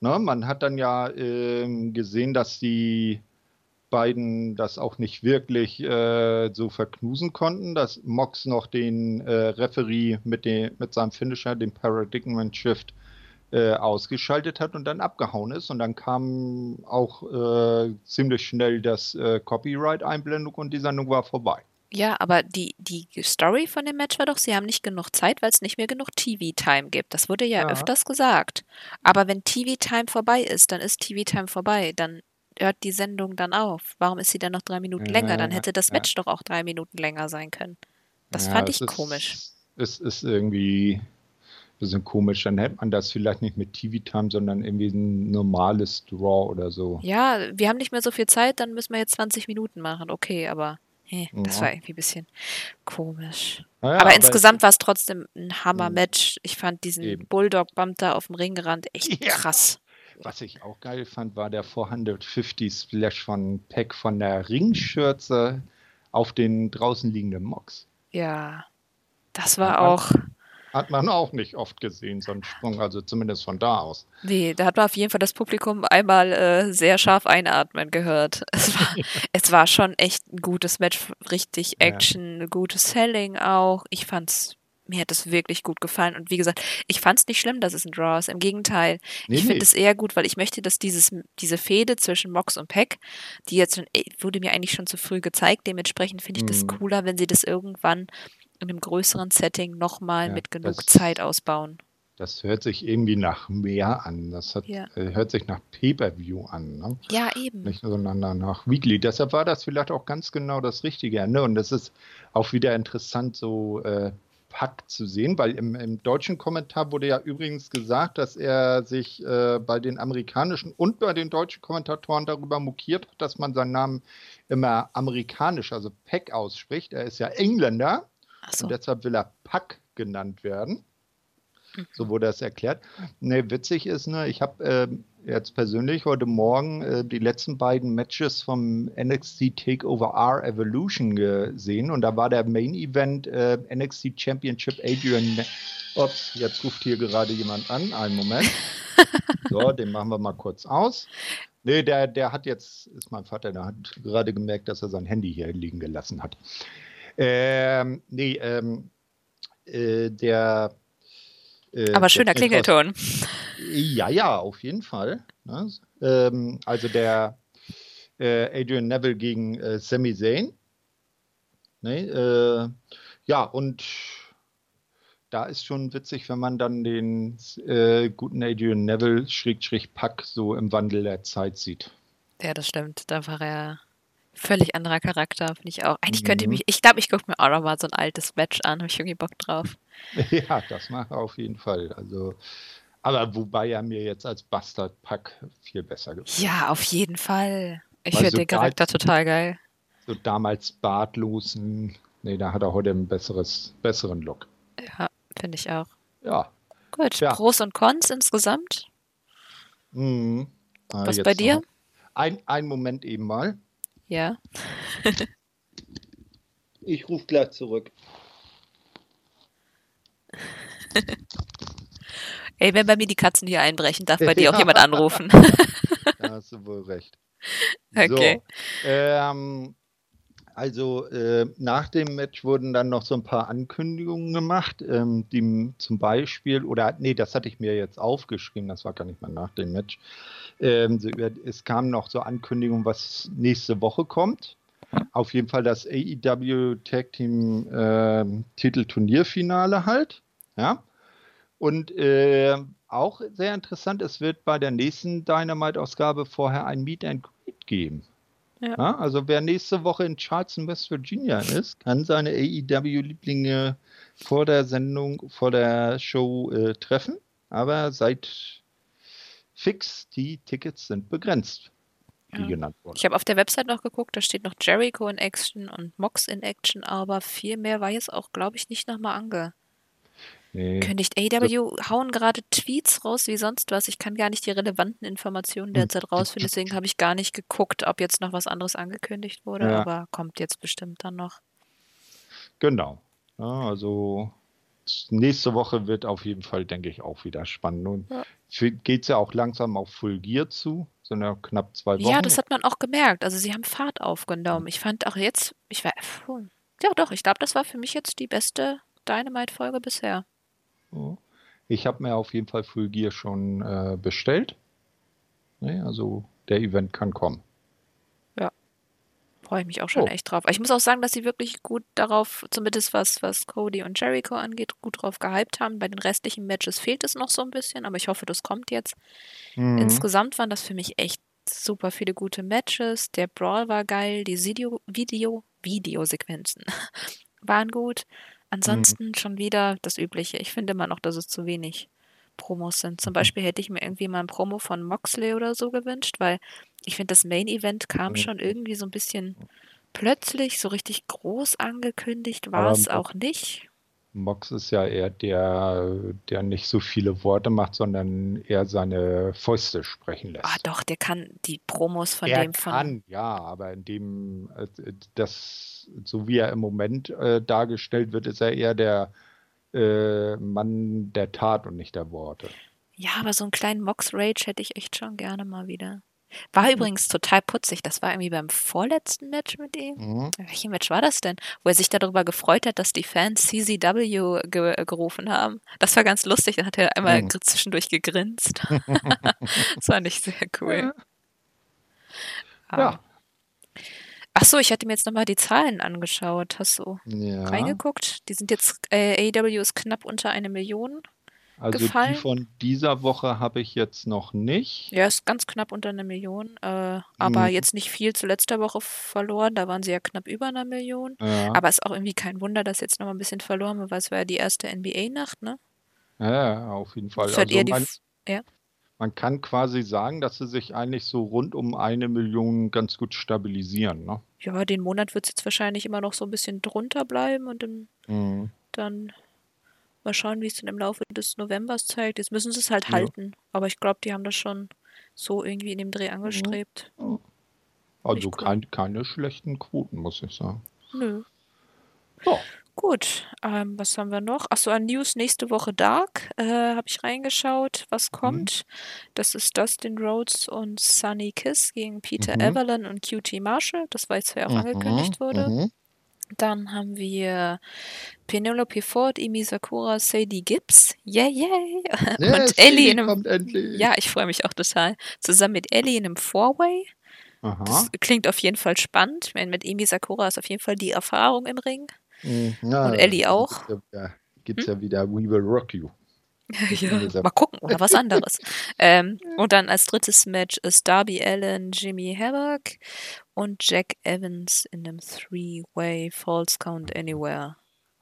Ne, man hat dann ja äh, gesehen, dass die beiden das auch nicht wirklich äh, so verknusen konnten, dass Mox noch den äh, Referee mit, den, mit seinem Finisher, dem Paradigm Shift, äh, ausgeschaltet hat und dann abgehauen ist. Und dann kam auch äh, ziemlich schnell das äh, Copyright-Einblendung und die Sendung war vorbei. Ja, aber die, die Story von dem Match war doch, sie haben nicht genug Zeit, weil es nicht mehr genug TV-Time gibt. Das wurde ja, ja, öfters gesagt. Aber wenn TV-Time vorbei ist, dann ist TV-Time vorbei. Dann hört die Sendung dann auf? Warum ist sie dann noch drei Minuten länger? Dann hätte das Match ja. doch auch drei Minuten länger sein können. Das ja, fand ich ist, komisch. Es ist irgendwie bisschen komisch. Dann hätte man das vielleicht nicht mit TV-Time, sondern irgendwie ein normales Draw oder so. Ja, wir haben nicht mehr so viel Zeit, dann müssen wir jetzt 20 Minuten machen. Okay, aber hey, das war irgendwie ein bisschen komisch. Ja, aber, aber, insgesamt war es trotzdem ein Hammer-Match. Hm. Ich fand diesen Bulldog-Bump da auf dem Ringrand echt krass. Was ich auch geil fand, war der 450 Splash von Peck von der Ringschürze auf den draußen liegenden Mox. Ja, das war auch. Hat man auch nicht oft gesehen, so einen Sprung, also zumindest von da aus. Nee, da hat man auf jeden Fall das Publikum einmal äh, sehr scharf einatmen gehört. Es war, es war schon echt ein gutes Match, richtig Action, ja. gutes Selling auch. Ich fand's mir hat es wirklich gut gefallen. Und wie gesagt, ich fand es nicht schlimm, dass es ein Draw ist. Im Gegenteil. Nee, ich finde es eher gut, weil ich möchte, dass dieses, diese Fehde zwischen Mox und Peck, die jetzt schon, wurde mir eigentlich schon zu früh gezeigt. Dementsprechend finde ich mhm. das cooler, wenn sie das irgendwann in einem größeren Setting nochmal ja, mit genug das, Zeit ausbauen. Das hört sich irgendwie nach mehr an. Das hat, ja. äh, hört sich nach Pay-Per-View an. Ne? Ja, eben. Nicht sondern nach Weekly. Deshalb war das vielleicht auch ganz genau das Richtige. Ne? Und das ist auch wieder interessant, so äh, Pack zu sehen, weil im, im, deutschen Kommentar wurde ja übrigens gesagt, dass er sich äh, bei den amerikanischen und bei den deutschen Kommentatoren darüber mokiert hat, dass man seinen Namen immer amerikanisch, also Peck ausspricht. Er ist ja Engländer so. und deshalb will er Pack genannt werden. So mhm. wurde das erklärt. Ne, witzig ist, ne, ich habe äh, jetzt persönlich heute Morgen äh, die letzten beiden Matches vom NXT Takeover R Evolution gesehen und da war der Main Event äh, NXT Championship Adrian. Ne Ups, jetzt ruft hier gerade jemand an. Einen Moment. So, den machen wir mal kurz aus. Nee, der, der hat jetzt, ist mein Vater, der hat gerade gemerkt, dass er sein Handy hier liegen gelassen hat. Ähm, nee, ähm, äh, der äh, Aber schöner Klingelton. ja, ja, auf jeden Fall. Ne? Ähm, also der äh, Adrian Neville gegen äh, Sami Zayn. Ne? Äh, ja, und da ist schon witzig, wenn man dann den äh, guten Adrian Neville Schrägstrich Pack so im Wandel der Zeit sieht. Ja, das stimmt. Da war er völlig anderer Charakter, finde ich auch. Eigentlich könnte ich mich, ich glaube, ich gucke mir auch noch mal so ein altes Match an, habe ich irgendwie Bock drauf. Ja, das macht er auf jeden Fall. Also, aber wobei er mir jetzt als Bastard Pack viel besser gefällt. Ja, auf jeden Fall. Ich finde den Charakter total geil. So damals bartlosen, nee, da hat er heute einen besseres, besseren Look. Ja, finde ich auch. Ja. Gut, ja. Pros und Cons insgesamt? Mhm. Ah, Was bei dir? Ein, ein Moment eben mal. Ja. ich rufe gleich zurück. Ey, wenn bei mir die Katzen hier einbrechen, darf bei dir auch jemand anrufen. da hast du wohl recht. Okay. So, ähm, also äh, nach dem Match wurden dann noch so ein paar Ankündigungen gemacht, ähm, die zum Beispiel, oder nee, das hatte ich mir jetzt aufgeschrieben, das war gar nicht mal nach dem Match. Ähm, so, es kamen noch so Ankündigungen, was nächste Woche kommt. Auf jeden Fall das AEW Tag Team äh, Titel Turnierfinale halt. Ja. Und äh, auch sehr interessant, es wird bei der nächsten Dynamite-Ausgabe vorher ein Meet and Greet geben. Ja. Ja, also wer nächste Woche in Charleston, West Virginia ist, kann seine AEW-Lieblinge vor der Sendung, vor der Show äh, treffen. Aber seid fix, die Tickets sind begrenzt, die ja. genannt wurden. Ich habe auf der Website noch geguckt, da steht noch Jericho in Action und Mox in Action, aber viel mehr war jetzt auch, glaube ich, nicht nochmal ange Nee. Kündigt AW hauen gerade Tweets raus wie sonst was. Ich kann gar nicht die relevanten Informationen derzeit hm. rausfinden, deswegen habe ich gar nicht geguckt, ob jetzt noch was anderes angekündigt wurde, ja. aber kommt jetzt bestimmt dann noch. Genau. Ja, also nächste Woche wird auf jeden Fall, denke ich, auch wieder spannend. Und ja. geht es ja auch langsam auf Full Gear zu, so eine knapp zwei Wochen. Ja, das hat man auch gemerkt. Also sie haben Fahrt aufgenommen. Ich fand auch jetzt, ich war, ja doch, ich glaube, das war für mich jetzt die beste Dynamite-Folge bisher. Ich habe mir auf jeden Fall Full Gear schon äh, bestellt. Nee, also der Event kann kommen. Freue ich mich auch schon oh. echt drauf. Ich muss auch sagen, dass sie wirklich gut darauf, zumindest was, was Cody und Jericho angeht, gut drauf gehypt haben. Bei den restlichen Matches fehlt es noch so ein bisschen, aber ich hoffe, das kommt jetzt. Mhm. Insgesamt waren das für mich echt super viele gute Matches. Der Brawl war geil, die Video, Video, Videosequenzen waren gut. Mhm. Ansonsten mhm. schon wieder das Übliche. Ich finde immer noch, dass es zu wenig Promos sind. Zum mhm. Beispiel hätte ich mir irgendwie mal ein Promo von Moxley oder so gewünscht, weil ich finde, das Main Event kam mhm. schon irgendwie so ein bisschen plötzlich, so richtig groß angekündigt war es auch nicht. Mox ist ja eher der, der nicht so viele Worte macht, sondern eher seine Fäuste sprechen lässt. Ah, doch, der kann die Promos von er dem von. Kann, ja, aber in dem, äh, das, so wie er im Moment äh, dargestellt wird, ist er eher der äh, Mann der Tat und nicht der Worte. Ja, aber so einen kleinen Mox-Rage hätte ich echt schon gerne mal wieder. War mhm. übrigens total putzig. Das war irgendwie beim vorletzten Match mit ihm. Mhm. Welches Match war das denn? Wo er sich darüber gefreut hat, dass die Fans CZW ge gerufen haben. Das war ganz lustig. Dann hat er einmal mhm. zwischendurch gegrinst. das fand ich sehr cool. Ja. ja. Ach so, ich hatte mir jetzt nochmal die Zahlen angeschaut. Hast du ja. reingeguckt? Die sind jetzt, äh, AEW ist knapp unter eine Million. Also gefallen. die von dieser Woche habe ich jetzt noch nicht. Ja, ist ganz knapp unter einer Million, äh, aber mhm. jetzt nicht viel zu letzter Woche verloren. Da waren sie ja knapp über einer Million. Ja. Aber ist auch irgendwie kein Wunder, dass jetzt noch mal ein bisschen verloren wird, weil es war ja die erste NBA-Nacht, ne? Ja, auf jeden Fall. Also man, ja. Man, kann quasi sagen, dass sie sich eigentlich so rund um eine Million ganz gut stabilisieren, ne? Ja, den Monat wird es jetzt wahrscheinlich immer noch so ein bisschen drunter bleiben und im, mhm. dann Mal schauen, wie es dann im Laufe des Novembers zeigt. Jetzt müssen sie es halt ja. halten. Aber ich glaube, die haben das schon so irgendwie in dem Dreh angestrebt. Ja. Also kein, keine schlechten Quoten, muss ich sagen. Nö. Ja. Gut, ähm, was haben wir noch? Achso, an News nächste Woche Dark äh, habe ich reingeschaut, was mhm. kommt. Mhm. Das ist Dustin Rhodes und Sunny Kiss gegen Peter mhm. Evelyn und QT Marshall. Das war jetzt ja auch mhm. angekündigt wurde. Mhm. Dann haben wir Penelope Ford, Emi Sakura, Sadie Gibbs. Yay, yay. Yeah, und Ellie in einem. Ja, ich freue mich auch total. Zusammen mit Ellie in einem Four-Way. Das klingt auf jeden Fall spannend. Mit Emi Sakura ist auf jeden Fall die Erfahrung im Ring. Mhm. Ja, und Ellie auch. Ja, gibt es hm? ja wieder We Will Rock You. ja, mal gucken, oder was anderes. ähm, und dann als drittes Match ist Darby Allen, Jimmy Havoc und Jack Evans in einem Three-Way False Count Anywhere.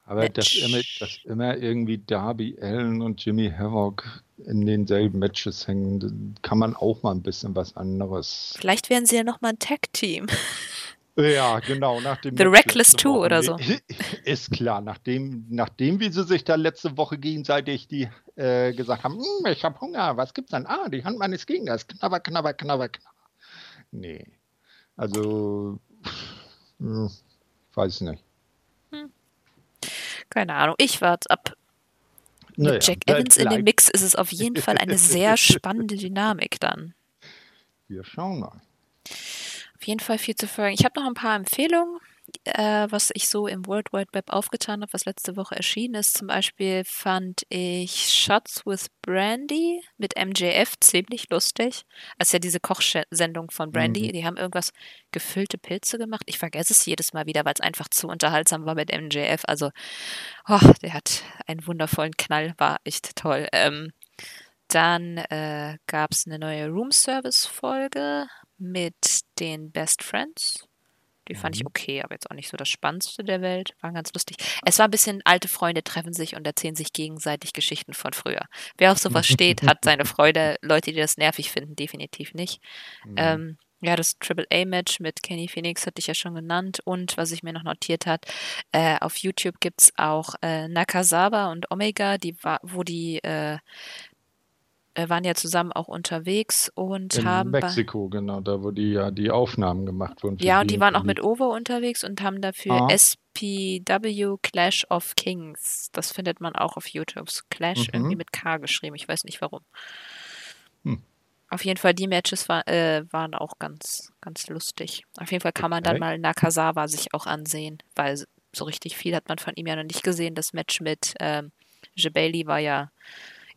Aber dass immer, dass immer irgendwie Darby Allen und Jimmy Havoc in denselben Matches hängen, kann man auch mal ein bisschen was anderes. Vielleicht werden sie ja nochmal ein Tag-Team. Ja, genau. Nach dem The Reckless 2 oder so. Ist klar, nachdem, nachdem wie sie sich da letzte Woche gegenseitig die äh, gesagt haben, hm, ich habe Hunger, was gibt's denn? Ah, die Hand meines Gegners, knabber, knabber, knabber, knabber. Nee, also, hm, weiß nicht. Hm. Keine Ahnung, ich warte ab. Mit naja, Jack Evans in dem Mix ist es auf jeden Fall eine sehr spannende Dynamik dann. Wir schauen mal. Jeden Fall viel zu folgen. Ich habe noch ein paar Empfehlungen, äh, was ich so im World Wide Web aufgetan habe, was letzte Woche erschienen ist. Zum Beispiel fand ich Shots with Brandy mit MJF ziemlich lustig. Das ist ja diese Kochsendung von Brandy. Mhm. Die haben irgendwas gefüllte Pilze gemacht. Ich vergesse es jedes Mal wieder, weil es einfach zu unterhaltsam war mit MJF. Also, oh, der hat einen wundervollen Knall, war echt toll. Ähm, dann äh, gab es eine neue Room Service Folge mit den Best Friends. Die fand ich mhm. okay, aber jetzt auch nicht so das Spannendste der Welt. War ganz lustig. Es war ein bisschen, alte Freunde treffen sich und erzählen sich gegenseitig Geschichten von früher. Wer auf sowas steht, hat seine Freude. Leute, die das nervig finden, definitiv nicht. Mhm. Ähm, ja, das Triple A Match mit Kenny Phoenix hatte ich ja schon genannt. Und was ich mir noch notiert hat, äh, auf YouTube gibt es auch äh, Nakazawa und Omega, die wo die äh, waren ja zusammen auch unterwegs und In haben. In Mexiko, genau, da wo die ja die Aufnahmen gemacht wurden. Ja, und die waren auch mit Ovo unterwegs und haben dafür ah. SPW Clash of Kings. Das findet man auch auf YouTube. Clash mhm. irgendwie mit K geschrieben. Ich weiß nicht warum. Hm. Auf jeden Fall, die Matches war, äh, waren auch ganz, ganz lustig. Auf jeden Fall kann man dann mal Nakazawa sich auch ansehen, weil so richtig viel hat man von ihm ja noch nicht gesehen. Das Match mit ähm, Jebeli war ja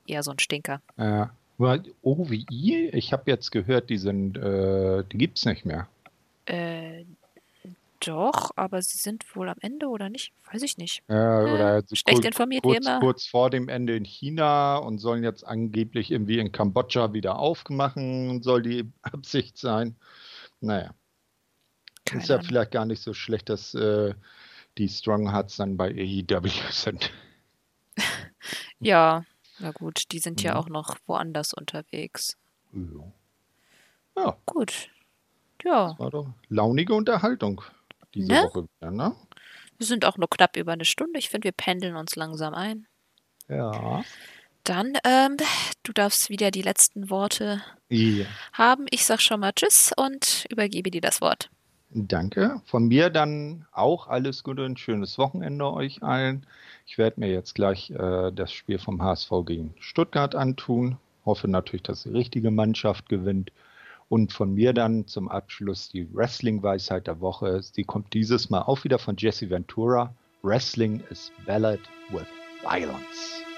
eher so ein Stinker. Ja. OWI, ich habe jetzt gehört, die sind, äh, die gibt es nicht mehr. Äh, doch, aber sie sind wohl am Ende oder nicht? Weiß ich nicht. Ja, oder so schlecht kurz, informiert kurz, wie immer. Kurz vor dem Ende in China und sollen jetzt angeblich irgendwie in Kambodscha wieder aufmachen, soll die Absicht sein. Naja. Keine ist ja Ahnung. vielleicht gar nicht so schlecht, dass äh, die Strong Hearts dann bei AEW sind. ja, na gut, die sind ja, ja mhm. auch noch woanders unterwegs. Ja. ja. Gut. Ja. Das war doch launige Unterhaltung diese ne? Woche wieder, ne? Wir sind auch nur knapp über eine Stunde. Ich finde, wir pendeln uns langsam ein. Ja. Dann, ähm, du darfst wieder die letzten Worte ja. haben. Ich sag schon mal Tschüss und übergebe dir das Wort. Danke. Von mir dann auch alles Gute und schönes Wochenende euch allen. Ich werde mir jetzt gleich äh, das Spiel vom HSV gegen Stuttgart antun. Hoffe natürlich, dass die richtige Mannschaft gewinnt. Und von mir dann zum Abschluss die Wrestling-Weisheit der Woche. Die kommt dieses Mal auch wieder von Jesse Ventura. Wrestling is ballad with violence.